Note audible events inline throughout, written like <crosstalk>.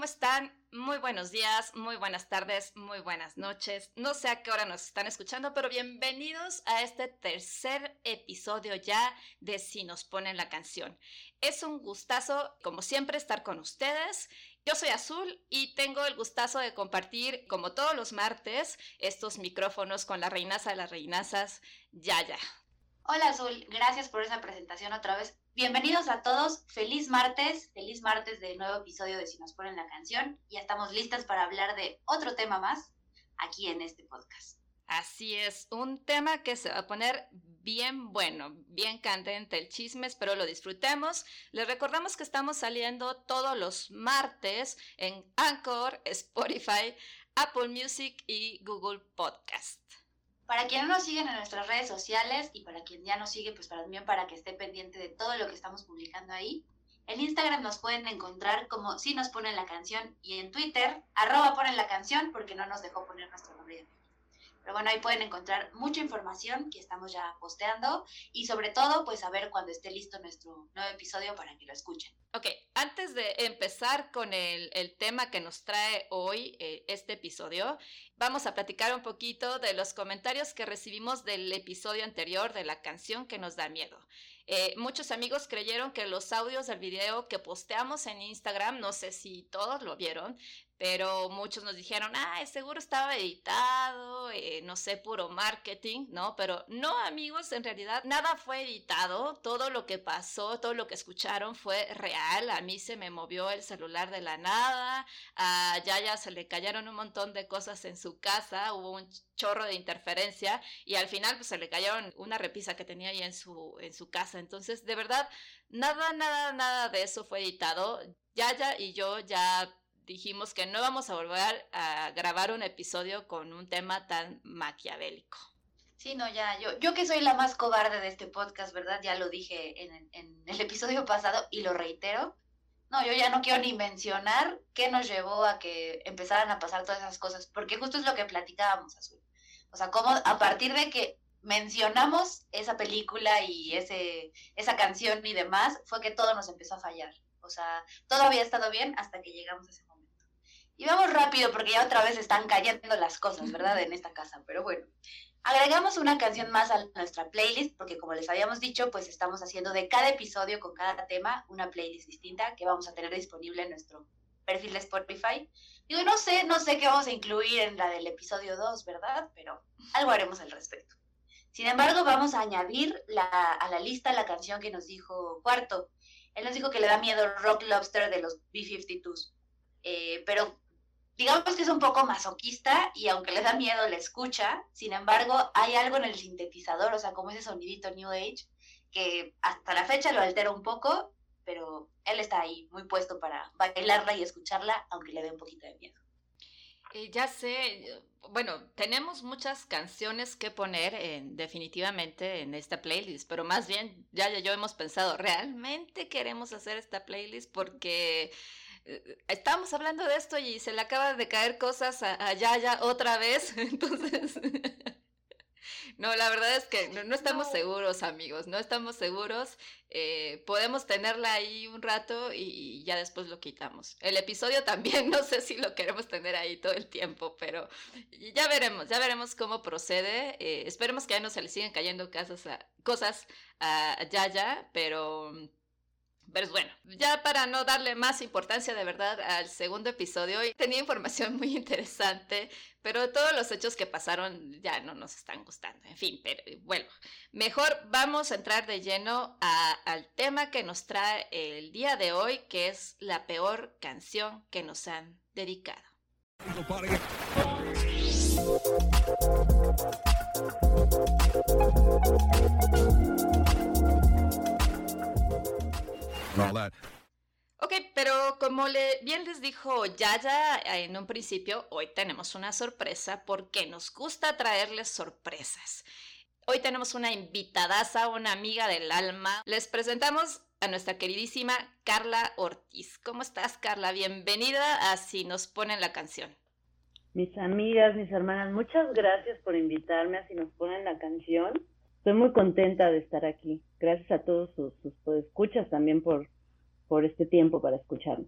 ¿Cómo están? Muy buenos días, muy buenas tardes, muy buenas noches. No sé a qué hora nos están escuchando, pero bienvenidos a este tercer episodio ya de Si nos ponen la canción. Es un gustazo, como siempre, estar con ustedes. Yo soy Azul y tengo el gustazo de compartir, como todos los martes, estos micrófonos con la reinaza de las reinazas, Yaya. Hola Azul, gracias por esa presentación otra vez. Bienvenidos a todos, feliz martes, feliz martes de nuevo episodio de Si nos ponen la canción. Ya estamos listas para hablar de otro tema más aquí en este podcast. Así es, un tema que se va a poner bien bueno, bien candente el chisme, espero lo disfrutemos. Les recordamos que estamos saliendo todos los martes en Anchor, Spotify, Apple Music y Google Podcast. Para quien no nos sigue en nuestras redes sociales y para quien ya nos sigue, pues también para que esté pendiente de todo lo que estamos publicando ahí. En Instagram nos pueden encontrar como si nos ponen la canción y en Twitter, arroba ponen la canción porque no nos dejó poner nuestro nombre. Pero bueno, ahí pueden encontrar mucha información que estamos ya posteando y sobre todo, pues a ver cuando esté listo nuestro nuevo episodio para que lo escuchen. Ok, antes de empezar con el, tema que nos trae hoy eh, este episodio, vamos a platicar un poquito de los comentarios que recibimos del episodio anterior de la canción que nos da miedo. Eh, muchos amigos creyeron que los audios del video que posteamos en Instagram, no sé si todos lo vieron, pero muchos nos dijeron, ah, seguro estaba editado, eh, no sé, puro marketing, ¿no? Pero no, amigos, en realidad nada fue editado, todo lo que pasó, todo lo que escucharon fue real, a mí se me movió el celular de la nada, a Yaya se le cayeron un montón de cosas en su casa, hubo un chorro de interferencia y al final pues se le cayeron una repisa que tenía ahí en su, en su casa, entonces de verdad, nada, nada, nada de eso fue editado. Yaya y yo ya dijimos que no vamos a volver a grabar un episodio con un tema tan maquiavélico. Sí, no, ya, yo, yo que soy la más cobarde de este podcast, ¿verdad? Ya lo dije en, en el episodio pasado y lo reitero. No, yo ya no quiero ni mencionar qué nos llevó a que empezaran a pasar todas esas cosas, porque justo es lo que platicábamos, Azul. O sea, cómo a partir de que mencionamos esa película y ese, esa canción y demás, fue que todo nos empezó a fallar. O sea, todo había estado bien hasta que llegamos a ese y vamos rápido porque ya otra vez están cayendo las cosas, ¿verdad? En esta casa. Pero bueno, agregamos una canción más a nuestra playlist porque como les habíamos dicho, pues estamos haciendo de cada episodio con cada tema una playlist distinta que vamos a tener disponible en nuestro perfil de Spotify. Digo, no sé, no sé qué vamos a incluir en la del episodio 2, ¿verdad? Pero algo haremos al respecto. Sin embargo, vamos a añadir a la lista la canción que nos dijo Cuarto. Él nos dijo que le da miedo Rock Lobster de los B-52s. Eh, pero digamos que es un poco masoquista y aunque le da miedo, le escucha. Sin embargo, hay algo en el sintetizador, o sea, como ese sonidito New Age, que hasta la fecha lo altera un poco, pero él está ahí muy puesto para bailarla y escucharla, aunque le dé un poquito de miedo. Eh, ya sé, bueno, tenemos muchas canciones que poner en, definitivamente en esta playlist, pero más bien ya, yo hemos pensado, ¿realmente queremos hacer esta playlist? Porque estamos hablando de esto y se le acaba de caer cosas a, Yaya otra vez, <laughs> entonces... No, la verdad es que no, estamos seguros, amigos, no estamos seguros. Eh, podemos tenerla ahí un rato y, ya después lo quitamos. El episodio también, <laughs> no sé si lo queremos tener ahí todo el tiempo, pero ya veremos, ya veremos cómo procede. Eh, esperemos que ya no se le sigan cayendo casas a, cosas a Yaya, pero pero bueno, ya para no darle más importancia de verdad al segundo episodio, tenía información muy <laughs> interesante, pero todos los hechos que pasaron ya no nos están gustando. En fin, pero bueno, mejor vamos a entrar de lleno al tema que nos trae el día de hoy, que es la peor canción que nos han dedicado. Ok, pero como le, bien les dijo Yaya en un principio, hoy tenemos una sorpresa porque nos gusta traerles sorpresas. Hoy tenemos una invitadaza, una amiga del alma. Les presentamos a nuestra queridísima Carla Ortiz. ¿Cómo estás, Carla? Bienvenida a Si nos ponen la canción. Mis amigas, mis hermanas, muchas gracias por invitarme a Si nos ponen la canción. Estoy muy contenta de estar aquí. Gracias a todos sus, sus escuchas también por, por este tiempo para escucharme.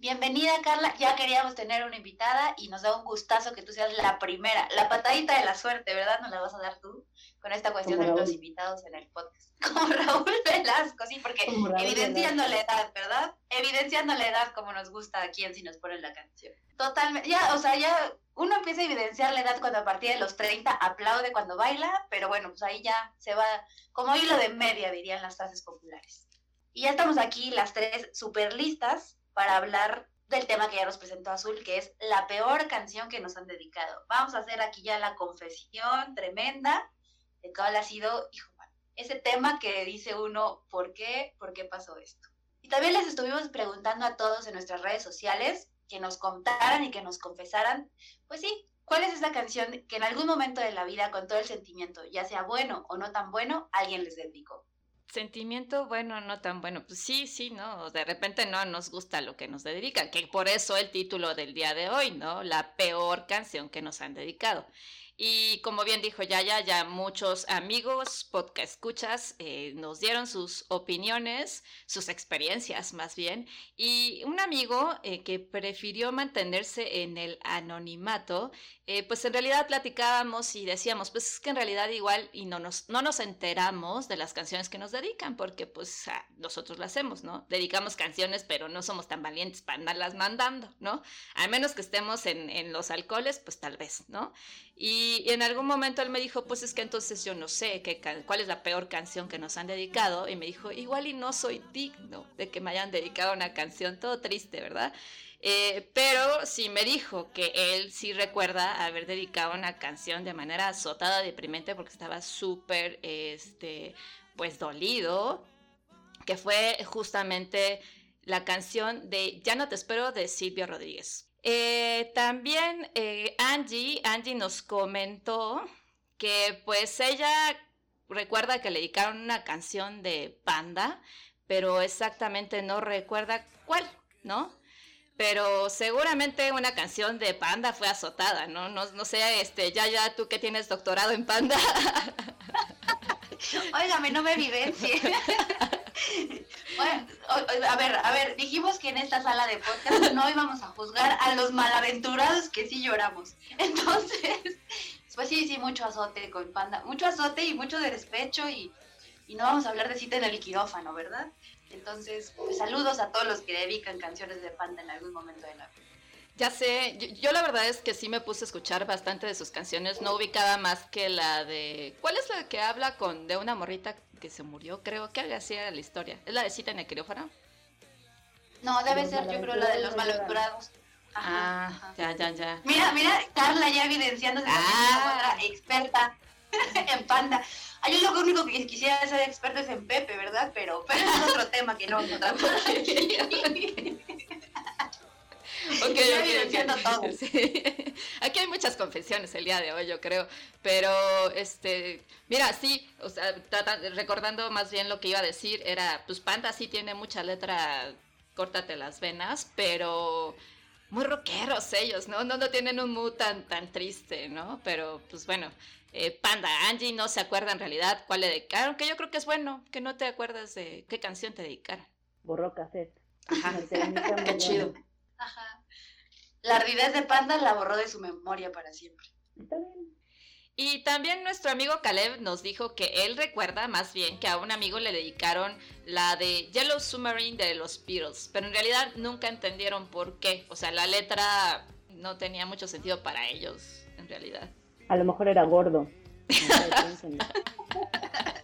Bienvenida, Carla. Ya queríamos tener una invitada y nos da un gustazo que tú seas la primera, la patadita de la suerte, ¿verdad? Nos la vas a dar tú con esta cuestión de los invitados en el podcast. <laughs> Como Raúl Velasco, sí, porque evidenciando la edad, ¿verdad? Evidenciando la edad como nos gusta aquí en Si nos ponen la canción. Totalmente, ya, o sea, ya uno empieza a evidenciar la edad cuando a partir de los 30 aplaude cuando baila, pero bueno, pues ahí ya se va como hilo de media, dirían las frases populares. Y ya estamos aquí las tres super listas para hablar del tema que ya nos presentó Azul, que es la peor canción que nos han dedicado. Vamos a hacer aquí ya la confesión tremenda de cuál ha sido, ese tema que dice uno, ¿por qué? ¿Por qué pasó esto? Y también les estuvimos preguntando a todos en nuestras redes sociales que nos contaran y que nos confesaran, pues sí, ¿cuál es esa canción que en algún momento de la vida, con todo el sentimiento, ya sea bueno o no tan bueno, alguien les dedicó? Sentimiento bueno, no tan bueno. Pues sí, sí, ¿no? De repente no nos gusta lo que nos dedican, que por eso el título del día de hoy, ¿no? La peor canción que nos han dedicado. Y como bien dijo Yaya, ya muchos amigos, podcast escuchas, eh, nos dieron sus opiniones, sus experiencias más bien. Y un amigo eh, que prefirió mantenerse en el anonimato, eh, pues en realidad platicábamos y decíamos, pues es que en realidad igual y no nos, no nos enteramos de las canciones que nos dedican, porque pues nosotros lo hacemos, ¿no? Dedicamos canciones, pero no somos tan valientes para andarlas mandando, ¿no? Al menos que estemos en, en los alcoholes, pues tal vez, ¿no? Y, en algún momento él me dijo, pues es que entonces yo no sé qué, cuál es la peor canción que nos han dedicado. Y me dijo, igual y no soy digno de que me hayan dedicado una canción, todo triste, ¿verdad? Eh, pero sí me dijo que él sí recuerda haber dedicado una canción de manera azotada, deprimente, porque estaba súper, este, pues dolido, que fue justamente la canción de Ya no te espero de Silvia Rodríguez. Eh, también eh, Angie, Angie nos comentó que pues ella recuerda que le dedicaron una canción de Panda, pero exactamente no recuerda cuál, ¿no? Pero seguramente una canción de Panda fue azotada, ¿no? No, no sé, este, ya, ya, tú que tienes doctorado en Panda. <laughs> Óigame, no me evidencie. <laughs> A ver, a ver, dijimos que en esta sala de podcast no íbamos a juzgar a los malaventurados que sí lloramos. Entonces, pues sí, sí, mucho azote con Panda, mucho azote y mucho de despecho y, no vamos a hablar de cita en el quirófano, ¿verdad? Entonces, pues saludos a todos los que dedican canciones de Panda en algún momento de la vida. Ya sé, yo, la verdad es que sí me puse a escuchar bastante de sus canciones, no ubicaba más que la de... ¿Cuál es la que habla con de una morrita que se murió? Creo que así era la historia. ¿Es la de cita en el quirófano? No, debe ser yo creo la de los malaventurados. Ah, ya, ya, ya. Mira, mira, Carla ya evidenciándose ah. otra experta <laughs> en panda. Ay, yo lo único que quisiera ser experto es en Pepe, ¿verdad? Pero, pero es otro tema que no vamos <laughs> a Ok, <laughs> Aquí hay muchas confesiones el día de hoy, yo creo. Pero, este, mira, sí, o sea, recordando más bien lo que iba a decir, era, pues Panda sí tiene mucha letra, córtate las venas, pero muy rockeros ellos, ¿no? No, no tienen un mood tan, tan triste, ¿no? Pero, pues bueno, eh, Panda, Angie no se acuerda en realidad cuál le dedicaron, que yo creo que es bueno, que no te acuerdas de qué canción te dedicaron. Borró cassette. Ajá, <laughs> qué chido. Ajá. La ardidez de Panda la borró de su memoria para siempre. Y también nuestro amigo Caleb nos dijo que él recuerda más bien que a un amigo le dedicaron la de Yellow Submarine de los Beatles, pero en realidad nunca entendieron por qué. O sea, la letra no tenía mucho sentido para ellos, en realidad. A lo mejor era gordo. <laughs> <laughs>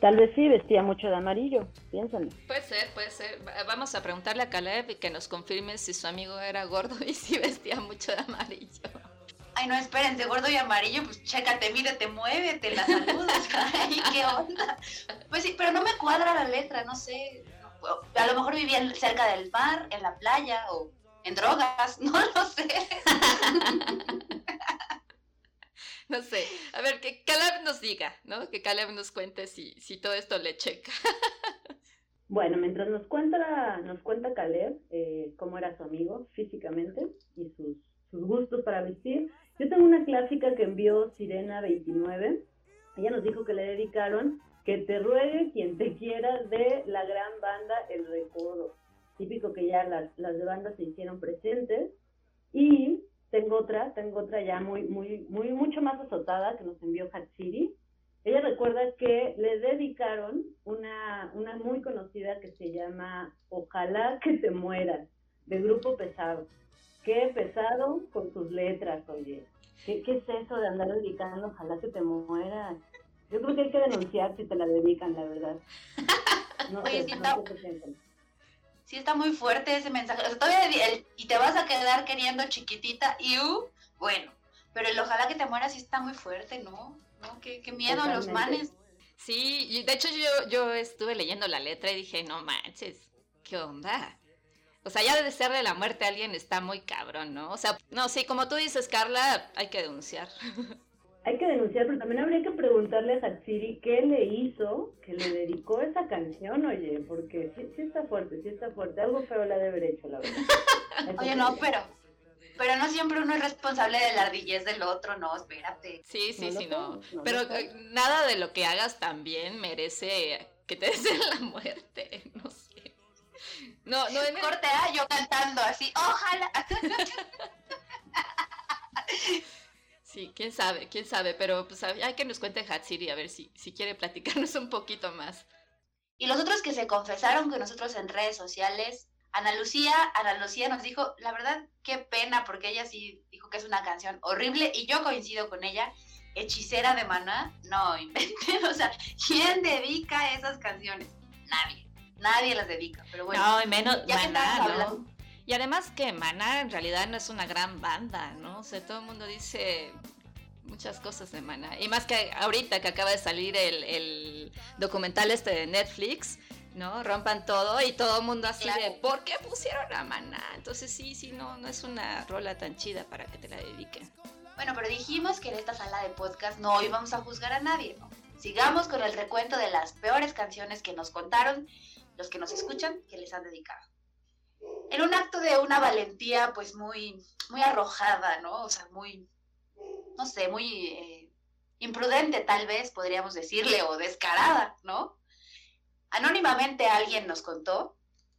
Tal vez sí vestía mucho de amarillo, piénsalo. Puede ser, puede ser. Vamos a preguntarle a Caleb y que nos confirme si su amigo era gordo y si vestía mucho de amarillo. Ay, no, espérense, gordo y amarillo, pues chécate, mírate, muévete, la saludas. <laughs> Ay, qué onda. Pues sí, pero no me cuadra la letra, no sé. A lo mejor vivían cerca del mar, en la playa o en drogas, <laughs> no lo sé. <laughs> <laughs> no sé. A ver, que Caleb nos diga, ¿no? Que Caleb nos cuente si, si todo esto le checa. <laughs> Bueno, mientras nos cuenta, nos cuenta Caleb eh, cómo era su amigo físicamente y sus, sus gustos para vestir, yo tengo una clásica que envió Sirena29. Ella nos dijo que le dedicaron Que te ruegue quien te quiera de la gran banda El Recodo. Típico que ya las, las bandas se hicieron presentes. Y tengo otra, tengo otra ya muy, muy, muy, mucho más azotada que nos envió Hatsiri ella recuerda que le dedicaron una, una muy conocida que se llama Ojalá que te mueras, de Grupo Pesado. Qué pesado con sus letras, oye. ¿Qué, ¿Qué, es eso de andar dedicando Ojalá que te mueras? Yo creo que hay que denunciar si te la dedican, la verdad. <laughs> No oye, sé, no sí está muy fuerte ese mensaje. O sea, todavía el, y te vas a quedar queriendo chiquitita y uh, bueno, pero el ojalá que te mueras sí está muy fuerte, ¿no? ¿no? Qué, qué miedo a los manes. Sí, de hecho yo, yo estuve leyendo la letra y dije, no manches, ¿qué onda? O sea, ya de desearle la muerte a alguien está muy cabrón, ¿no? O sea, no, sí, como tú dices, Carla, hay que denunciar. <laughs> Hay que denunciar, pero también habría que preguntarle a Hatsiri qué le hizo que le dedicó esa canción, oye, porque sí, sí está fuerte, sí está fuerte. Algo feo la debe haber hecho, la verdad. <laughs> oye, no, pero pero no siempre uno es responsable de la ardillez del otro, no, espérate. Sí, sí, sí, no. Pero eh, nada de lo que hagas también merece que te deseen la muerte, <laughs> no sé. No, no en Corte A, yo cantando así, ojalá. <laughs> Sí, quién sabe, quién sabe, pero pues hay que nos cuente Hatsiri a ver si, si quiere platicarnos <laughs> un poquito más. Y los otros que se confesaron con nosotros en redes sociales Ana Lucía, Ana Lucía nos dijo, la verdad, qué pena, porque ella sí dijo que es una canción horrible y yo coincido con ella. Hechicera de Maná, no inventen, <laughs> o sea, ¿quién dedica esas canciones? Nadie, nadie las dedica, pero bueno. No, y menos Maná, Y además que Maná en realidad no es una gran banda, ¿no? O sea, todo el mundo dice muchas cosas de Maná. Y más que ahorita que acaba de salir el, el documental este de Netflix, ¿no? Rompan todo y todo el mundo así de, ¿por qué pusieron a Maná? Entonces sí, sí, no, no es una rola tan chida para que te la dediquen. Bueno, pero dijimos que en esta sala de podcast no íbamos a juzgar a nadie, ¿no? Sigamos con el recuento de las peores canciones que nos contaron los que nos escuchan que les han dedicado. En un acto de una valentía pues muy, muy arrojada, ¿no? O sea, muy, no sé, muy eh, imprudente tal vez podríamos decirle o descarada, ¿no? Anónimamente alguien nos contó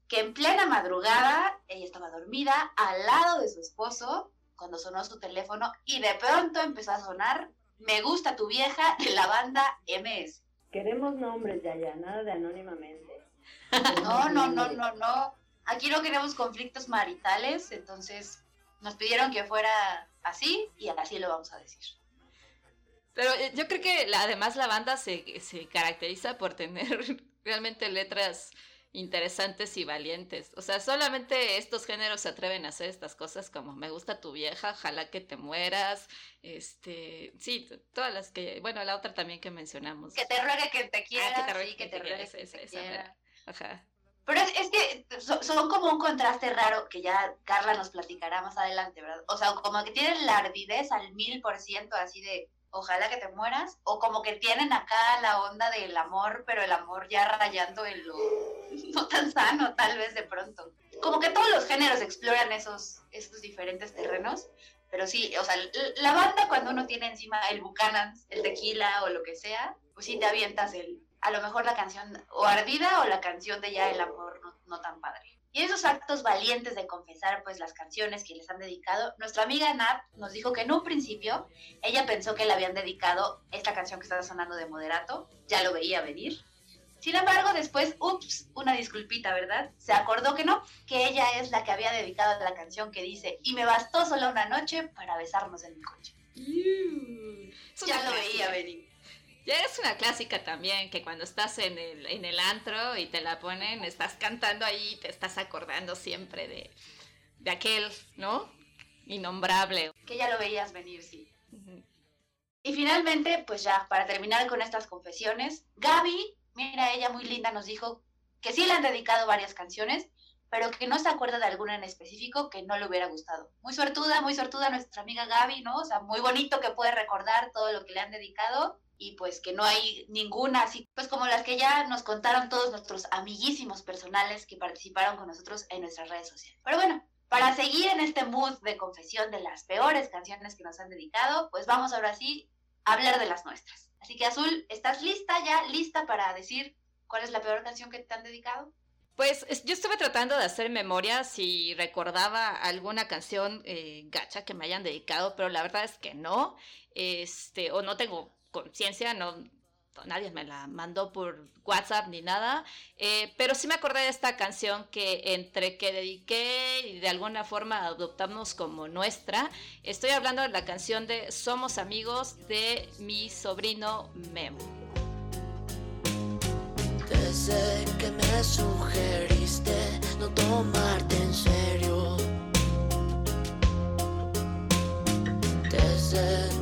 que en plena madrugada ella estaba dormida al lado de su esposo cuando sonó su teléfono y de pronto empezó a sonar Me gusta tu vieja de la banda MS. Queremos nombres, ya, ya, nada de anónimamente. <laughs> No, no, no, no, no. Aquí no queremos conflictos maritales, entonces nos pidieron que fuera así y así lo vamos a decir. Pero eh, yo creo que además la banda se, se caracteriza por tener <laughs> realmente letras interesantes y valientes. O sea, solamente estos géneros se atreven a hacer estas cosas como me gusta tu vieja, ojalá que te mueras, este, sí, todas las que, bueno, la otra también que mencionamos. Que te ruegue que te quiera, ah, que te ruegue que, te, ruegue que te quiera. Ajá. Pero es, que son, como un contraste raro que ya Carla nos platicará más adelante, ¿verdad? O sea, como que tienen la ardidez al mil por ciento así de ojalá que te mueras, o como que tienen acá la onda del amor, pero el amor ya rayando en lo <laughs> no tan sano, tal vez de pronto. Como que todos los géneros exploran esos, esos diferentes terrenos, pero sí, o sea, la banda cuando uno tiene encima el Buchanan, el tequila o lo que sea, pues sí te avientas el, a lo mejor la canción o ardida o la canción de ya el amor no, no tan padre. Y esos actos valientes de confesar pues las canciones que les han dedicado, nuestra amiga Nat nos dijo que en un principio ella pensó que le habían dedicado esta canción que estaba sonando de Moderato, ya lo veía venir. Sin embargo, después, ups, una disculpita, ¿verdad? Se acordó que no, que ella es la que había dedicado la canción que dice, y me bastó solo una noche para besarnos en mi coche. ya lo veía venir. Ya es una clásica también, que cuando estás en el, en el antro y te la ponen, estás cantando ahí y te estás acordando siempre de, de aquel, ¿no? Innombrable. Que ya lo veías venir, sí. Y finalmente, pues ya, para terminar con estas confesiones, Gaby, mira, ella muy linda, nos dijo que sí le han dedicado varias canciones, pero que no se acuerda de alguna en específico que no le hubiera gustado. Muy suertuda, muy suertuda nuestra amiga Gaby, ¿no? O sea, muy bonito que puede recordar todo lo que le han dedicado y pues que no hay ninguna así, pues como las que ya nos contaron todos nuestros amiguísimos personales que participaron con nosotros en nuestras redes sociales. Pero bueno, para seguir en este mood de confesión de las peores canciones que nos han dedicado, pues vamos ahora sí a hablar de las nuestras. Así que Azul, ¿estás lista ya? ¿Lista para decir cuál es la peor canción que te han dedicado? Pues yo estuve tratando de hacer memoria si recordaba alguna canción eh, gacha que me hayan dedicado, pero la verdad es que no, este, o no tengo conciencia, no, nadie me la mandó por WhatsApp ni nada, eh, pero sí me acordé de esta canción que entre que dediqué y de alguna forma adoptamos como nuestra, estoy hablando de la canción de Somos amigos de mi sobrino Memo. Desde que me sugeriste no tomarte en serio. Desde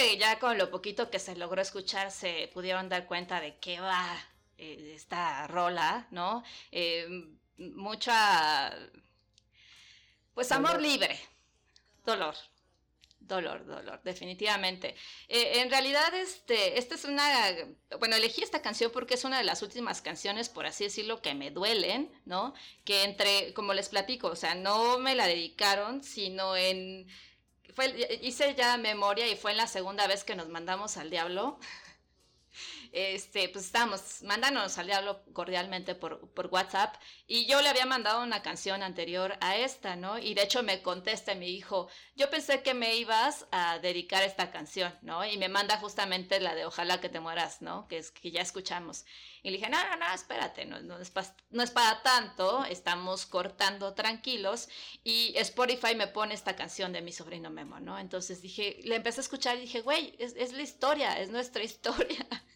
que ya con lo poquito que se logró escuchar se pudieron dar cuenta de qué va eh, esta rola, ¿no? Eh, mucha pues amor libre, dolor, dolor, dolor, definitivamente. Eh, en realidad, este, esta es una, bueno, elegí esta canción porque es una de las últimas canciones, por así decirlo, que me duelen, ¿no? Que entre, como les platico, o sea, no me la dedicaron, sino en, fue, hice ya memoria y fue en la segunda vez que nos mandamos al diablo <laughs> este, pues estábamos, mándanos al diablo cordialmente por, por, WhatsApp y yo le había mandado una canción anterior a esta, ¿no? Y de hecho me contesta y me dijo, yo pensé que me ibas a dedicar esta canción, ¿no? Y me manda justamente la de Ojalá que te mueras, ¿no? Que es que ya escuchamos. Y le dije, no, no, no, espérate, no, no, es, para, no es para tanto, estamos cortando tranquilos y Spotify me pone esta canción de mi sobrino Memo, ¿no? Entonces dije, le empecé a escuchar y dije, güey, es, es la historia, es nuestra historia. <laughs>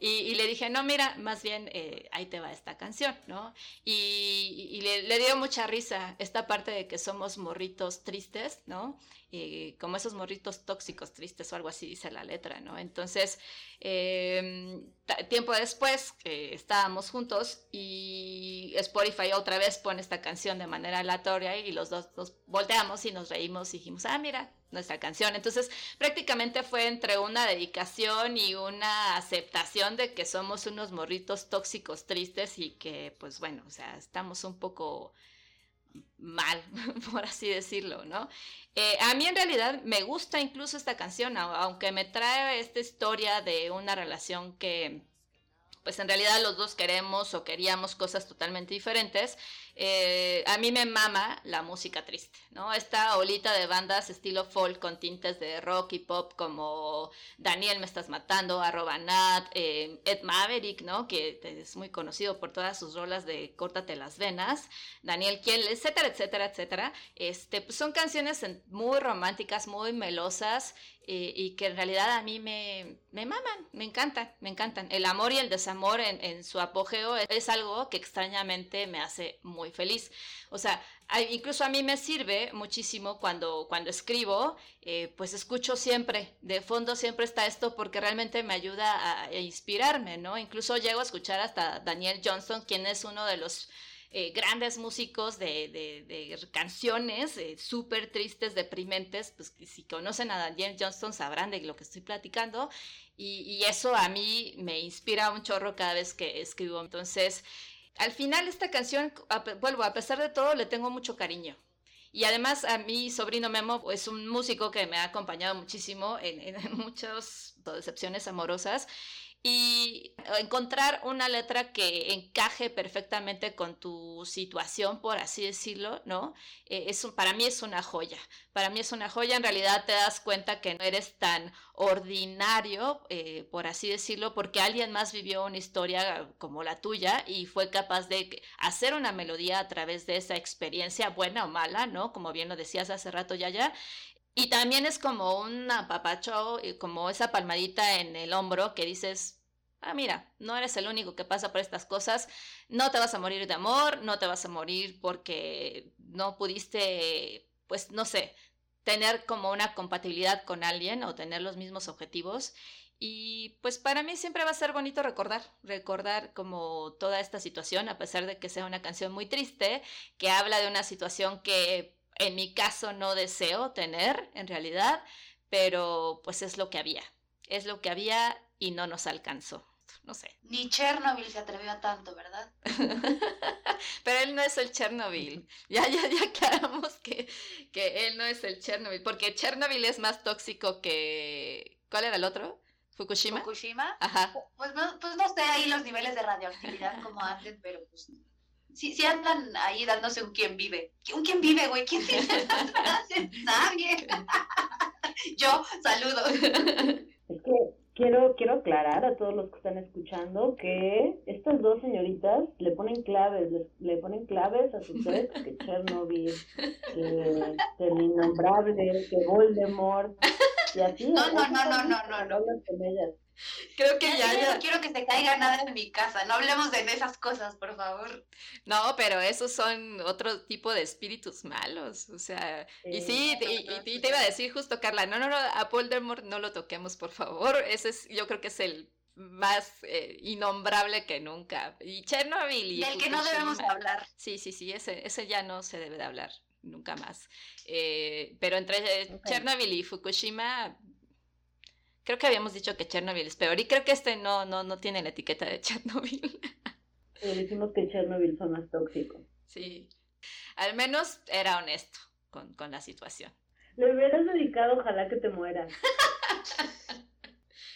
Y, le dije, no, mira, más bien eh, ahí te va esta canción, ¿no? Y, le, dio mucha risa esta parte de que somos morritos tristes, ¿no? Como esos morritos tóxicos tristes o algo así dice la letra, ¿no? Entonces, em, tiempo después estábamos juntos y Spotify otra vez pone esta canción de manera aleatoria y los dos nos volteamos y nos reímos y dijimos, ah, mira, nuestra canción. Entonces, prácticamente fue entre una dedicación y una aceptación de que somos unos morritos tóxicos tristes y que, pues bueno, o sea, estamos un poco mal, <laughs> por así decirlo, ¿no? Eh, a mí en realidad me gusta incluso esta canción, aunque me trae esta historia de una relación que pues en realidad los dos queremos o queríamos cosas totalmente diferentes. Eh, a mí me mama la música triste, ¿no? Esta olita de bandas estilo folk con tintes de rock y pop como Daniel Me Estás Matando, arroba Nat, eh, Ed Maverick, ¿no? Que es muy conocido por todas sus rolas de Córtate las venas, Daniel Kiel, etcétera, etcétera, etcétera. Este, pues son canciones muy románticas, muy melosas eh, y que en realidad a mí me, me maman, me encantan, me encantan. El amor y el desamor en, su apogeo es algo que extrañamente me hace muy muy feliz. O sea, incluso a mí me sirve muchísimo cuando, cuando escribo, eh, pues escucho siempre, de fondo siempre está esto porque realmente me ayuda a, inspirarme, ¿no? Incluso llego a escuchar hasta Daniel Johnston, quien es uno de los... Eh, grandes músicos de, de, canciones eh, súper tristes, deprimentes, pues si conocen a Daniel Johnston sabrán de lo que estoy platicando y, y, eso a mí me inspira un chorro cada vez que escribo. Entonces, al final esta canción, vuelvo, a pesar de todo, le tengo mucho cariño. Y además a mi sobrino Memo es un músico que me ha acompañado muchísimo en, en <laughs> muchas decepciones amorosas y encontrar una letra que encaje perfectamente con tu situación, por así decirlo, ¿no? Eh, es para mí es una joya. Para mí es una joya. En realidad te das cuenta que no eres tan ordinario, eh, por así decirlo, porque alguien más vivió una historia como la tuya y fue capaz de hacer una melodía a través de esa experiencia, buena o mala, ¿no? Como bien lo decías hace rato, ya ya. Y también es como un apapacho, como esa palmadita en el hombro que dices, ah, mira, no eres el único que pasa por estas cosas, no te vas a morir de amor, no te vas a morir porque no pudiste, pues no sé, tener como una compatibilidad con alguien o tener los mismos objetivos. Y pues para mí siempre va a ser bonito recordar, recordar como toda esta situación, a pesar de que sea una canción muy triste, que habla de una situación que en mi caso no deseo tener en realidad, pero pues es lo que había, es lo que había y no nos alcanzó. No sé. Ni Chernobyl se atrevió a tanto, ¿verdad? <laughs> Pero él no es el Chernobyl. Ya, ya, ya aclaramos que, que él no es el Chernobyl. Porque Chernobyl es más tóxico que. ¿Cuál era el otro? ¿Fukushima? Fukushima. Ajá. Pues no, pues no sé ahí los niveles de radioactividad como antes, pero pues sí, sí andan ahí dándose un quién vive. ¿Un quién vive, güey? ¿Quién vive? <laughs> Nadie. <laughs> Yo, saludos. Es que quiero, quiero aclarar a todos los que están escuchando que estas dos señoritas le ponen claves, le, le ponen claves a su ex, que Chernobyl, que, que el innombrable, que Voldemort, y así. No, no, no, no, son no, no, no. hablas con ellas. Creo que Ya, ya, no quiero que se caiga nada en mi casa. No hablemos de esas cosas, por favor. No, pero esos son otro tipo de espíritus malos, o sea, y sí, no, y, no, y- te iba a decir justo, Carla, no, no, no, a Voldemort no lo toquemos, por favor, <laughs> ese es, yo creo que es el más eh, innombrable que nunca, y Chernobyl y Del que no debemos hablar. Sí, sí, sí, ese, ese ya no se debe de hablar nunca más, Eh, pero entre eh, Ok. Chernobyl y Fukushima... Creo que habíamos dicho que Chernobyl es peor y creo que este no, no, no tiene la etiqueta de Chernobyl. <laughs> Eh, decimos que Chernobyl son más tóxicos. Sí, al menos era honesto con, con la situación. Le hubieras dedicado, ojalá que te mueras. <laughs>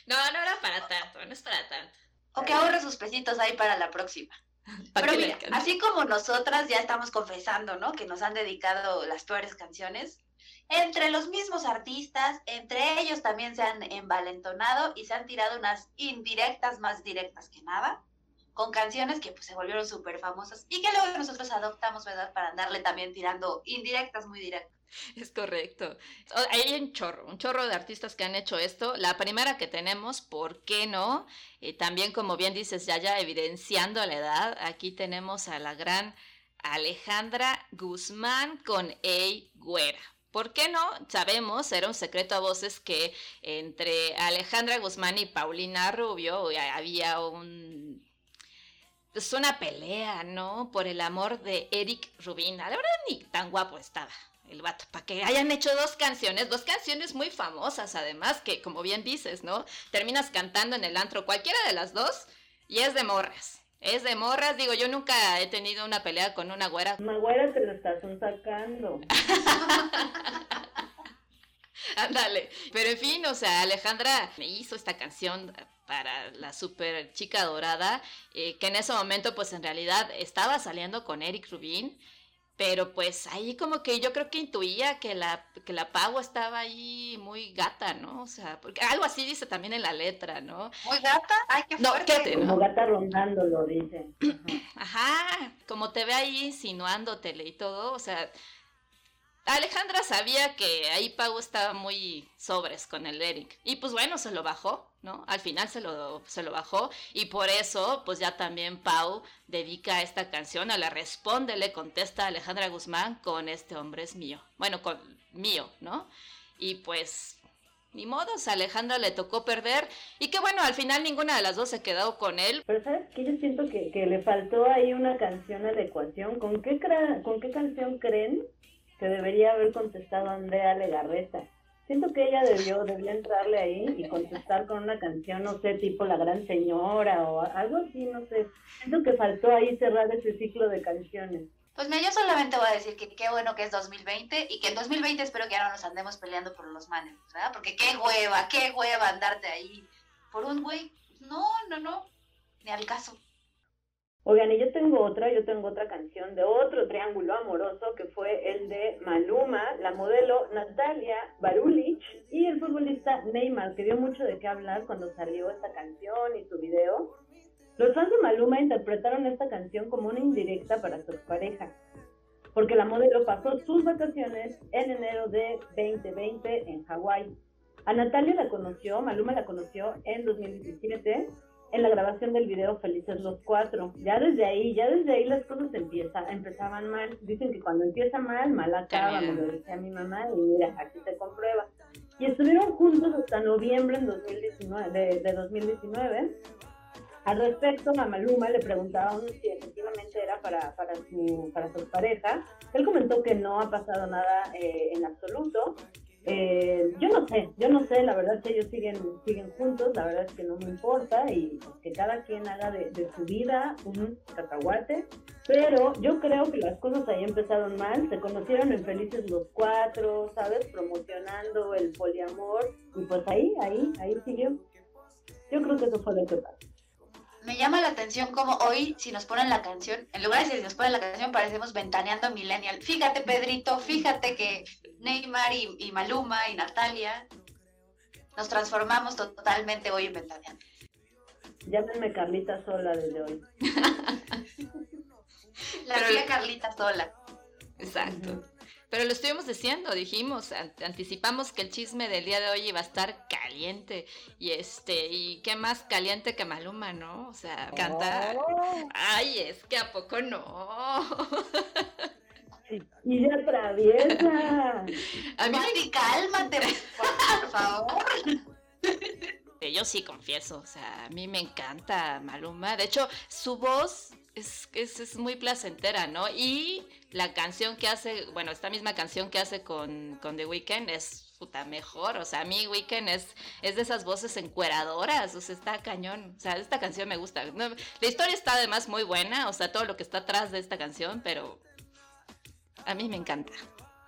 No, no era para tanto, no es para tanto. O que ahorre sus pesitos ahí para la próxima. <laughs> ¿Para Pero mira, así como nosotras ya estamos confesando, ¿no? Que nos han dedicado las peores canciones. Entre los mismos artistas, entre ellos también se han envalentonado y se han tirado unas indirectas más directas que nada, con canciones que pues se volvieron súper famosas y que luego nosotros adoptamos, ¿verdad? Para andarle también tirando indirectas muy directas. Es correcto. Hay un chorro, un chorro de artistas que han hecho esto. La primera que tenemos, ¿por qué no? Eh, también, como bien dices, ya ya evidenciando la edad, aquí tenemos a la gran Alejandra Guzmán con Ey Güera. ¿Por qué no? Sabemos, era un secreto a voces que entre Alejandra Guzmán y Paulina Rubio eh, había un pues una pelea, ¿no? Por el amor de Eric Rubin. La verdad ni tan guapo estaba el vato, para que hayan hecho dos canciones, dos canciones muy famosas además, que como bien dices, ¿no? Terminas cantando en el antro cualquiera de las dos y es de morras. Es de morras, digo, yo nunca he tenido una pelea con una güera. Maguera te lo estás sacando. <laughs> Ándale. Pero en fin, o sea, Alejandra me hizo esta canción para la super chica dorada, eh, que en ese momento pues en realidad estaba saliendo con Eric Rubin, pero pues ahí como que yo creo que intuía que la, que la Pau estaba ahí muy gata, ¿no? O sea, porque algo así dice también en la letra, ¿no? Muy gata, ay, qué No, fuerte. quédate, Como ¿no? gata rondándolo, dice. Ajá. <clears throat> Ajá, como te ve ahí insinuándotele y todo, o sea, Alejandra sabía que ahí Pau estaba muy sobres con el Eric. Y pues bueno, se lo bajó, ¿no? Al final se lo, se lo bajó. Y por eso, pues ya también Pau dedica esta canción a la responde, le contesta a Alejandra Guzmán con este hombre es mío. Bueno, con mío, ¿no? Y pues, ni modos, a Alejandra le tocó perder. Y que bueno, al final ninguna de las dos se quedó con él. Pero sabes que yo siento que, que le faltó ahí una canción a. ¿Con qué, ¿Con qué canción creen que debería haber contestado Andrea Legarreta? Siento que ella debió, debió entrarle ahí y contestar con una canción, no sé, tipo La Gran Señora o algo así, no sé. Siento que faltó ahí cerrar ese ciclo de canciones. Pues mira, yo solamente voy a decir que qué bueno que es 2020 y que en 2020 espero que ya no nos andemos peleando por los manes, ¿verdad? Porque qué hueva, qué hueva andarte ahí por un güey. No, no, no, ni al caso. Oigan, y yo tengo otra, yo tengo otra canción de otro triángulo amoroso que fue el de Maluma, la modelo Natalia Barulich y el futbolista Neymar, que dio mucho de qué hablar cuando salió esta canción y su video. Los fans de Maluma interpretaron esta canción como una indirecta para su pareja, porque la modelo pasó sus vacaciones en enero de 2020 en Hawái. A Natalia la conoció, Maluma la conoció en 2017 en la grabación del video Felices los Cuatro. Ya desde ahí, ya desde ahí las cosas empieza, empezaban mal. Dicen que cuando empieza mal, mal acaba, me lo decía mi mamá, y mira, aquí se comprueba. Y estuvieron juntos hasta noviembre en 2019, de, de 2019. Al respecto, a Maluma le preguntaban si efectivamente era para, para, su, para su pareja. Él comentó que no ha pasado nada eh, en absoluto, eh, yo no sé, yo no sé, la verdad es que ellos siguen, siguen juntos, la verdad es que no me importa y que cada quien haga de, su vida un cacahuate, pero yo creo que las cosas ahí empezaron mal, se conocieron en Felices los Cuatro, ¿sabes? Promocionando el poliamor y pues ahí, ahí, ahí siguió. Yo creo que eso fue lo que pasó me llama la atención como hoy, si nos ponen la canción, en lugar de si nos ponen la canción, parecemos ventaneando Millennial. Fíjate, Pedrito, fíjate que Neymar y, Maluma y Natalia nos transformamos totalmente hoy en ventaneando. Llámenme Carlita Sola desde hoy. <laughs> la tía Carlita Sola. Exacto. Pero lo estuvimos diciendo, dijimos, anticipamos que el chisme del día de hoy iba a estar caliente. Y este, y qué más caliente que Maluma, ¿no? O sea, cantar. Oh. Ay, es que a poco no. Y ya traviesa. A mí cálmate, por favor. Yo sí confieso, o sea, a mí me encanta Maluma. De hecho, su voz es, es, muy placentera, ¿no? Y la canción que hace, bueno, esta misma canción que hace con, con The Weeknd es puta mejor. O sea, a mí Weeknd es, es de esas voces encueradoras, o sea, está cañón. O sea, esta canción me gusta. la historia está además muy buena, o sea, todo lo que está atrás de esta canción, pero a mí me encanta.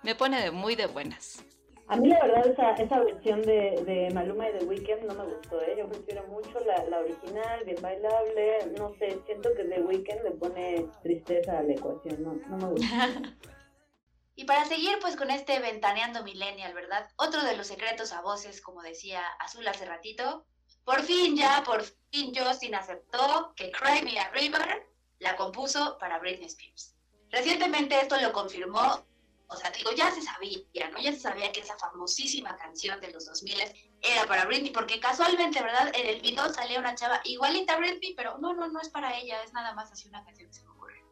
Me pone de muy de buenas. A mí la verdad esa, esa versión de, de Maluma y de Weekend no me gustó, ¿eh? yo prefiero mucho la, la, original, bien bailable, no sé, siento que The Weekend le pone tristeza a la ecuación, no, no me gusta. <laughs> y para seguir pues con este ventaneando millennial, ¿verdad? Otro de los secretos a voces, como decía Azul hace ratito, por fin ya, por fin Justin aceptó que Cry Me a River la compuso para Britney Spears. Recientemente esto lo confirmó o sea, digo, ya se sabía, ¿no? Ya se sabía que esa famosísima canción de los 2000 era para Britney, porque casualmente, ¿verdad? En el video salía una chava igualita a Britney, pero no, no, no es para ella, es nada más así una canción que se me ocurre.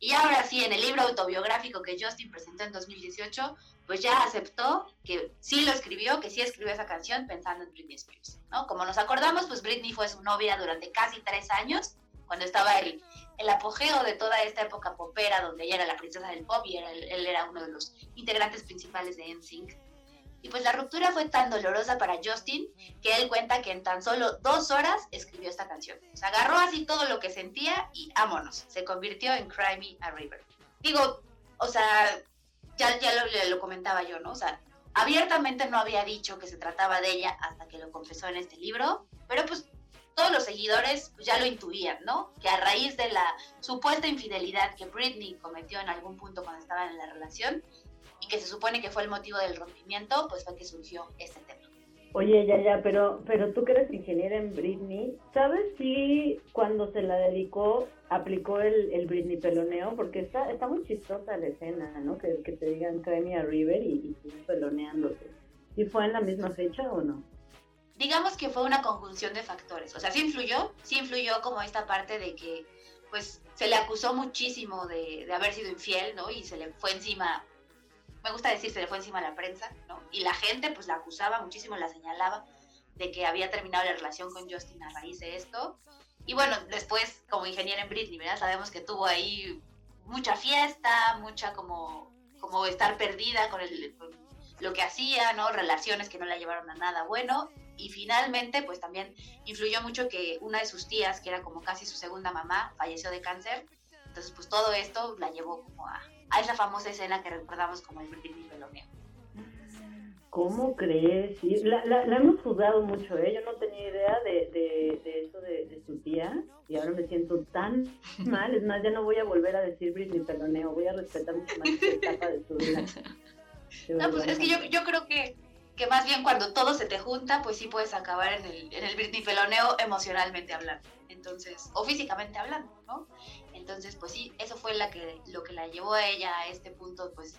Y ahora sí, en el libro autobiográfico que Justin presentó en 2018, pues ya aceptó que sí lo escribió, que sí escribió esa canción pensando en Britney Spears, ¿no? Como nos acordamos, pues Britney fue su novia durante casi tres años, cuando estaba el, el apogeo de toda esta época popera, donde ella era la princesa del pop y él era uno de los integrantes principales de NSYNC. Y pues la ruptura fue tan dolorosa para Justin que él cuenta que en tan solo dos horas escribió esta canción. O sea, agarró así todo lo que sentía y vámonos. Se convirtió en Cry Me a River. Digo, o sea, ya, ya lo, lo comentaba yo, ¿no? O sea, abiertamente no había dicho que se trataba de ella hasta que lo confesó en este libro, pero pues todos los seguidores pues, ya lo intuían, ¿no? Que a raíz de la supuesta infidelidad que Britney cometió en algún punto cuando estaban en la relación y que se supone que fue el motivo del rompimiento, pues fue que surgió este tema. Oye, ya, ya, pero, pero tú que eres ingeniera en Britney, ¿sabes si cuando se la dedicó aplicó el, Britney peloneo? Porque está, está muy chistosa la escena, ¿no? Que, que te digan Cremia River y, y peloneándote. ¿Y fue en la misma fecha o no? Digamos que fue una conjunción de factores. O sea, sí influyó, sí influyó como esta parte de que, pues, se le acusó muchísimo de, haber sido infiel, ¿no? Y se le fue encima, me gusta decir, se le fue encima la prensa, ¿no? Y la gente, pues, la acusaba muchísimo, la señalaba de que había terminado la relación con Justin a raíz de esto. Y bueno, después, como ingeniera en Britney, ¿verdad? Sabemos que tuvo ahí mucha fiesta, mucha como, como estar perdida con, el, con lo que hacía, ¿no? Relaciones que no la llevaron a nada bueno y finalmente pues también influyó mucho que una de sus tías, que era como casi su segunda mamá, falleció de cáncer. Entonces pues todo esto la llevó como a, esa famosa escena que recordamos como el Britney Peloneo. ¿Cómo crees? Sí, la, la, hemos juzgado mucho, ¿eh? Yo no tenía idea de, de, eso de, su tía y ahora me siento tan mal. Es más, ya no voy a volver a decir Britney Peloneo, voy a respetar mucho más esta etapa de su vida. <laughs> No, pues es que yo, yo creo que que más bien cuando todo se te junta, pues sí puedes acabar en el, en el Britney Peloneo emocionalmente hablando, entonces, o físicamente hablando, ¿no? Entonces, pues sí, eso fue la que, lo que la llevó a ella a este punto, pues,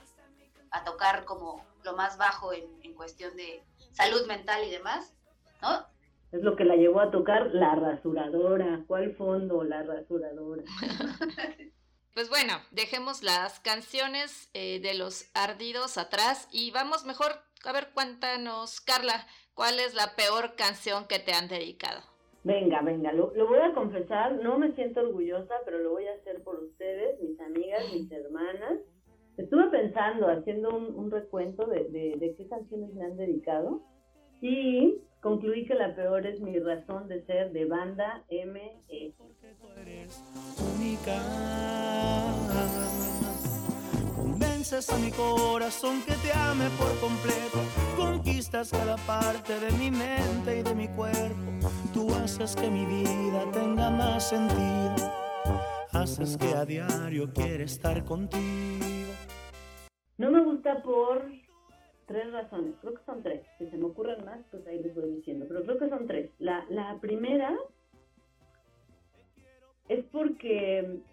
a tocar como lo más bajo en, en cuestión de salud mental y demás, ¿no? Es lo que la llevó a tocar la rasuradora. ¿Cuál fondo? La rasuradora. <laughs> Pues bueno, dejemos las canciones eh, de los ardidos atrás y vamos mejor a ver, cuéntanos, Carla, ¿cuál es la peor canción que te han dedicado? Venga, venga, lo, voy a confesar, no me siento orgullosa, pero lo voy a hacer por ustedes, mis amigas, mis hermanas. Estuve pensando, haciendo un, recuento de, de, qué canciones me han dedicado y concluí que la peor es mi razón de ser de banda ME. Convences a mi corazón que te ame por completo. Conquistas cada parte de mi mente y de mi cuerpo. Tú haces que mi vida tenga más sentido. Haces que a diario quiera estar contigo. No me gusta por tres razones, creo que son tres. Si se me ocurren más, pues ahí les voy diciendo, pero creo que son tres. La, la primera es porque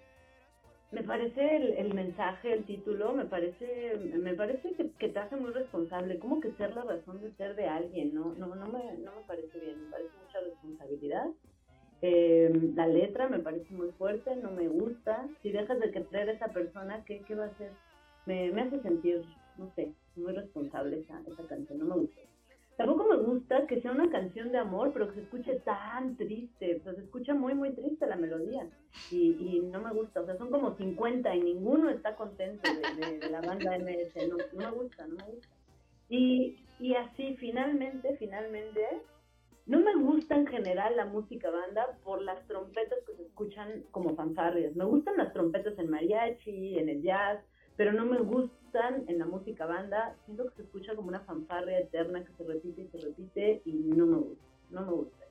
me parece el, el, mensaje, el título, me parece, me parece que, que, te hace muy responsable, como que ser la razón de ser de alguien, ¿no? No, no, me, no me parece bien, me parece mucha responsabilidad. Eh, la letra me parece muy fuerte, no me gusta. Si dejas de creer a esa persona, ¿qué, qué va a hacer? Me, me hace sentir, no sé, muy responsable esa, esa canción, no me gusta. Tampoco me gusta que sea una canción de amor, pero que se escuche tan triste. O sea, se escucha muy, muy triste la melodía. Y, y no me gusta. O sea, son como 50 y ninguno está contento de, la banda MS. No, no, me gusta, no me gusta. Y, y así, finalmente, finalmente, no me gusta en general la música banda por las trompetas que se escuchan como fanfarrias. Me gustan las trompetas en mariachi, en el jazz, pero no me gustan en la música banda. Siento que se escucha como una fanfarria eterna que se repite y se repite y no me gusta, no me gusta.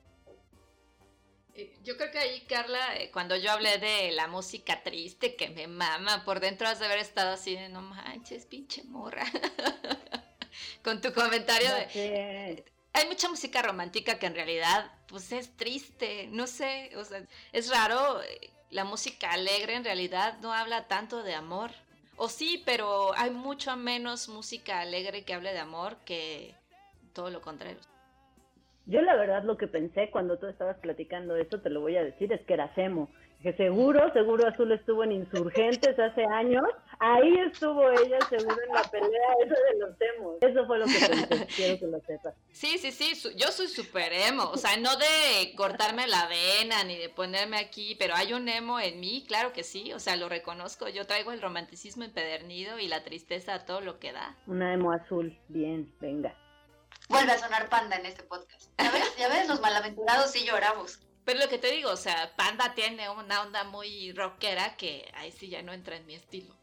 Eh, yo creo que ahí, Carla, eh, cuando yo hablé de la música triste que me mama, por dentro has de haber estado así de no manches, pinche morra. <laughs> Con tu comentario de. Hay mucha música romántica que en realidad, pues es triste, no sé, o sea, es raro. Eh, la música alegre en realidad no habla tanto de amor. O sí, pero hay mucho menos música alegre que hable de amor que todo lo contrario. Yo la verdad lo que pensé cuando tú estabas platicando esto, te lo voy a decir, es que era Semo que seguro, seguro Azul estuvo en Insurgentes hace años, ahí estuvo ella seguro en la pelea esa de los emos. Eso fue lo que pensé, <laughs> quiero que lo sepas. Sí, sí, sí, yo soy súper emo, o sea, no de cortarme la vena ni de ponerme aquí, pero hay un emo en mí, claro que sí, o sea, lo reconozco, yo traigo el romanticismo empedernido y la tristeza a todo lo que da. Una emo azul, bien, venga. Vuelve a sonar panda en este podcast. Ya ves, ya ves, los malaventurados sí lloramos. Pero lo que te digo, o sea, Panda tiene una onda muy rockera que ahí sí ya no entra en mi estilo.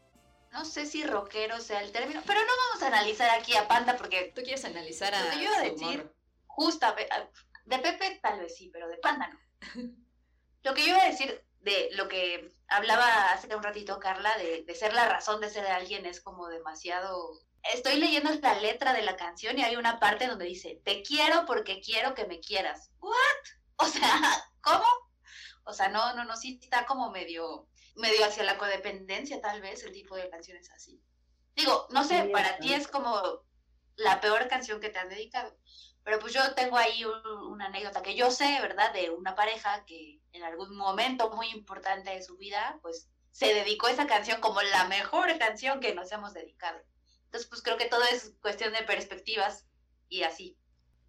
No sé si rockero sea el término, pero no vamos a analizar aquí a Panda porque... Tú quieres analizar a... Lo que yo iba a decir, justamente, de Pepe tal vez sí, pero de Panda no. <laughs> lo que yo iba a decir de lo que hablaba hace un ratito Carla, de, de ser la razón de ser de alguien es como demasiado estoy leyendo la letra de la canción y hay una parte donde dice, te quiero porque quiero que me quieras. ¿What? O sea, <laughs> ¿cómo? O sea, no, no, no, sí está como medio, medio hacia la codependencia tal vez el tipo de canciones así. Digo, no sé, para ti es como la peor canción que te han dedicado. Pero pues yo tengo ahí una anécdota que yo sé, ¿verdad? De una pareja que en algún momento muy importante de su vida, pues se dedicó a esa canción como la mejor canción que nos hemos dedicado. Entonces, pues creo que todo es cuestión de perspectivas y así.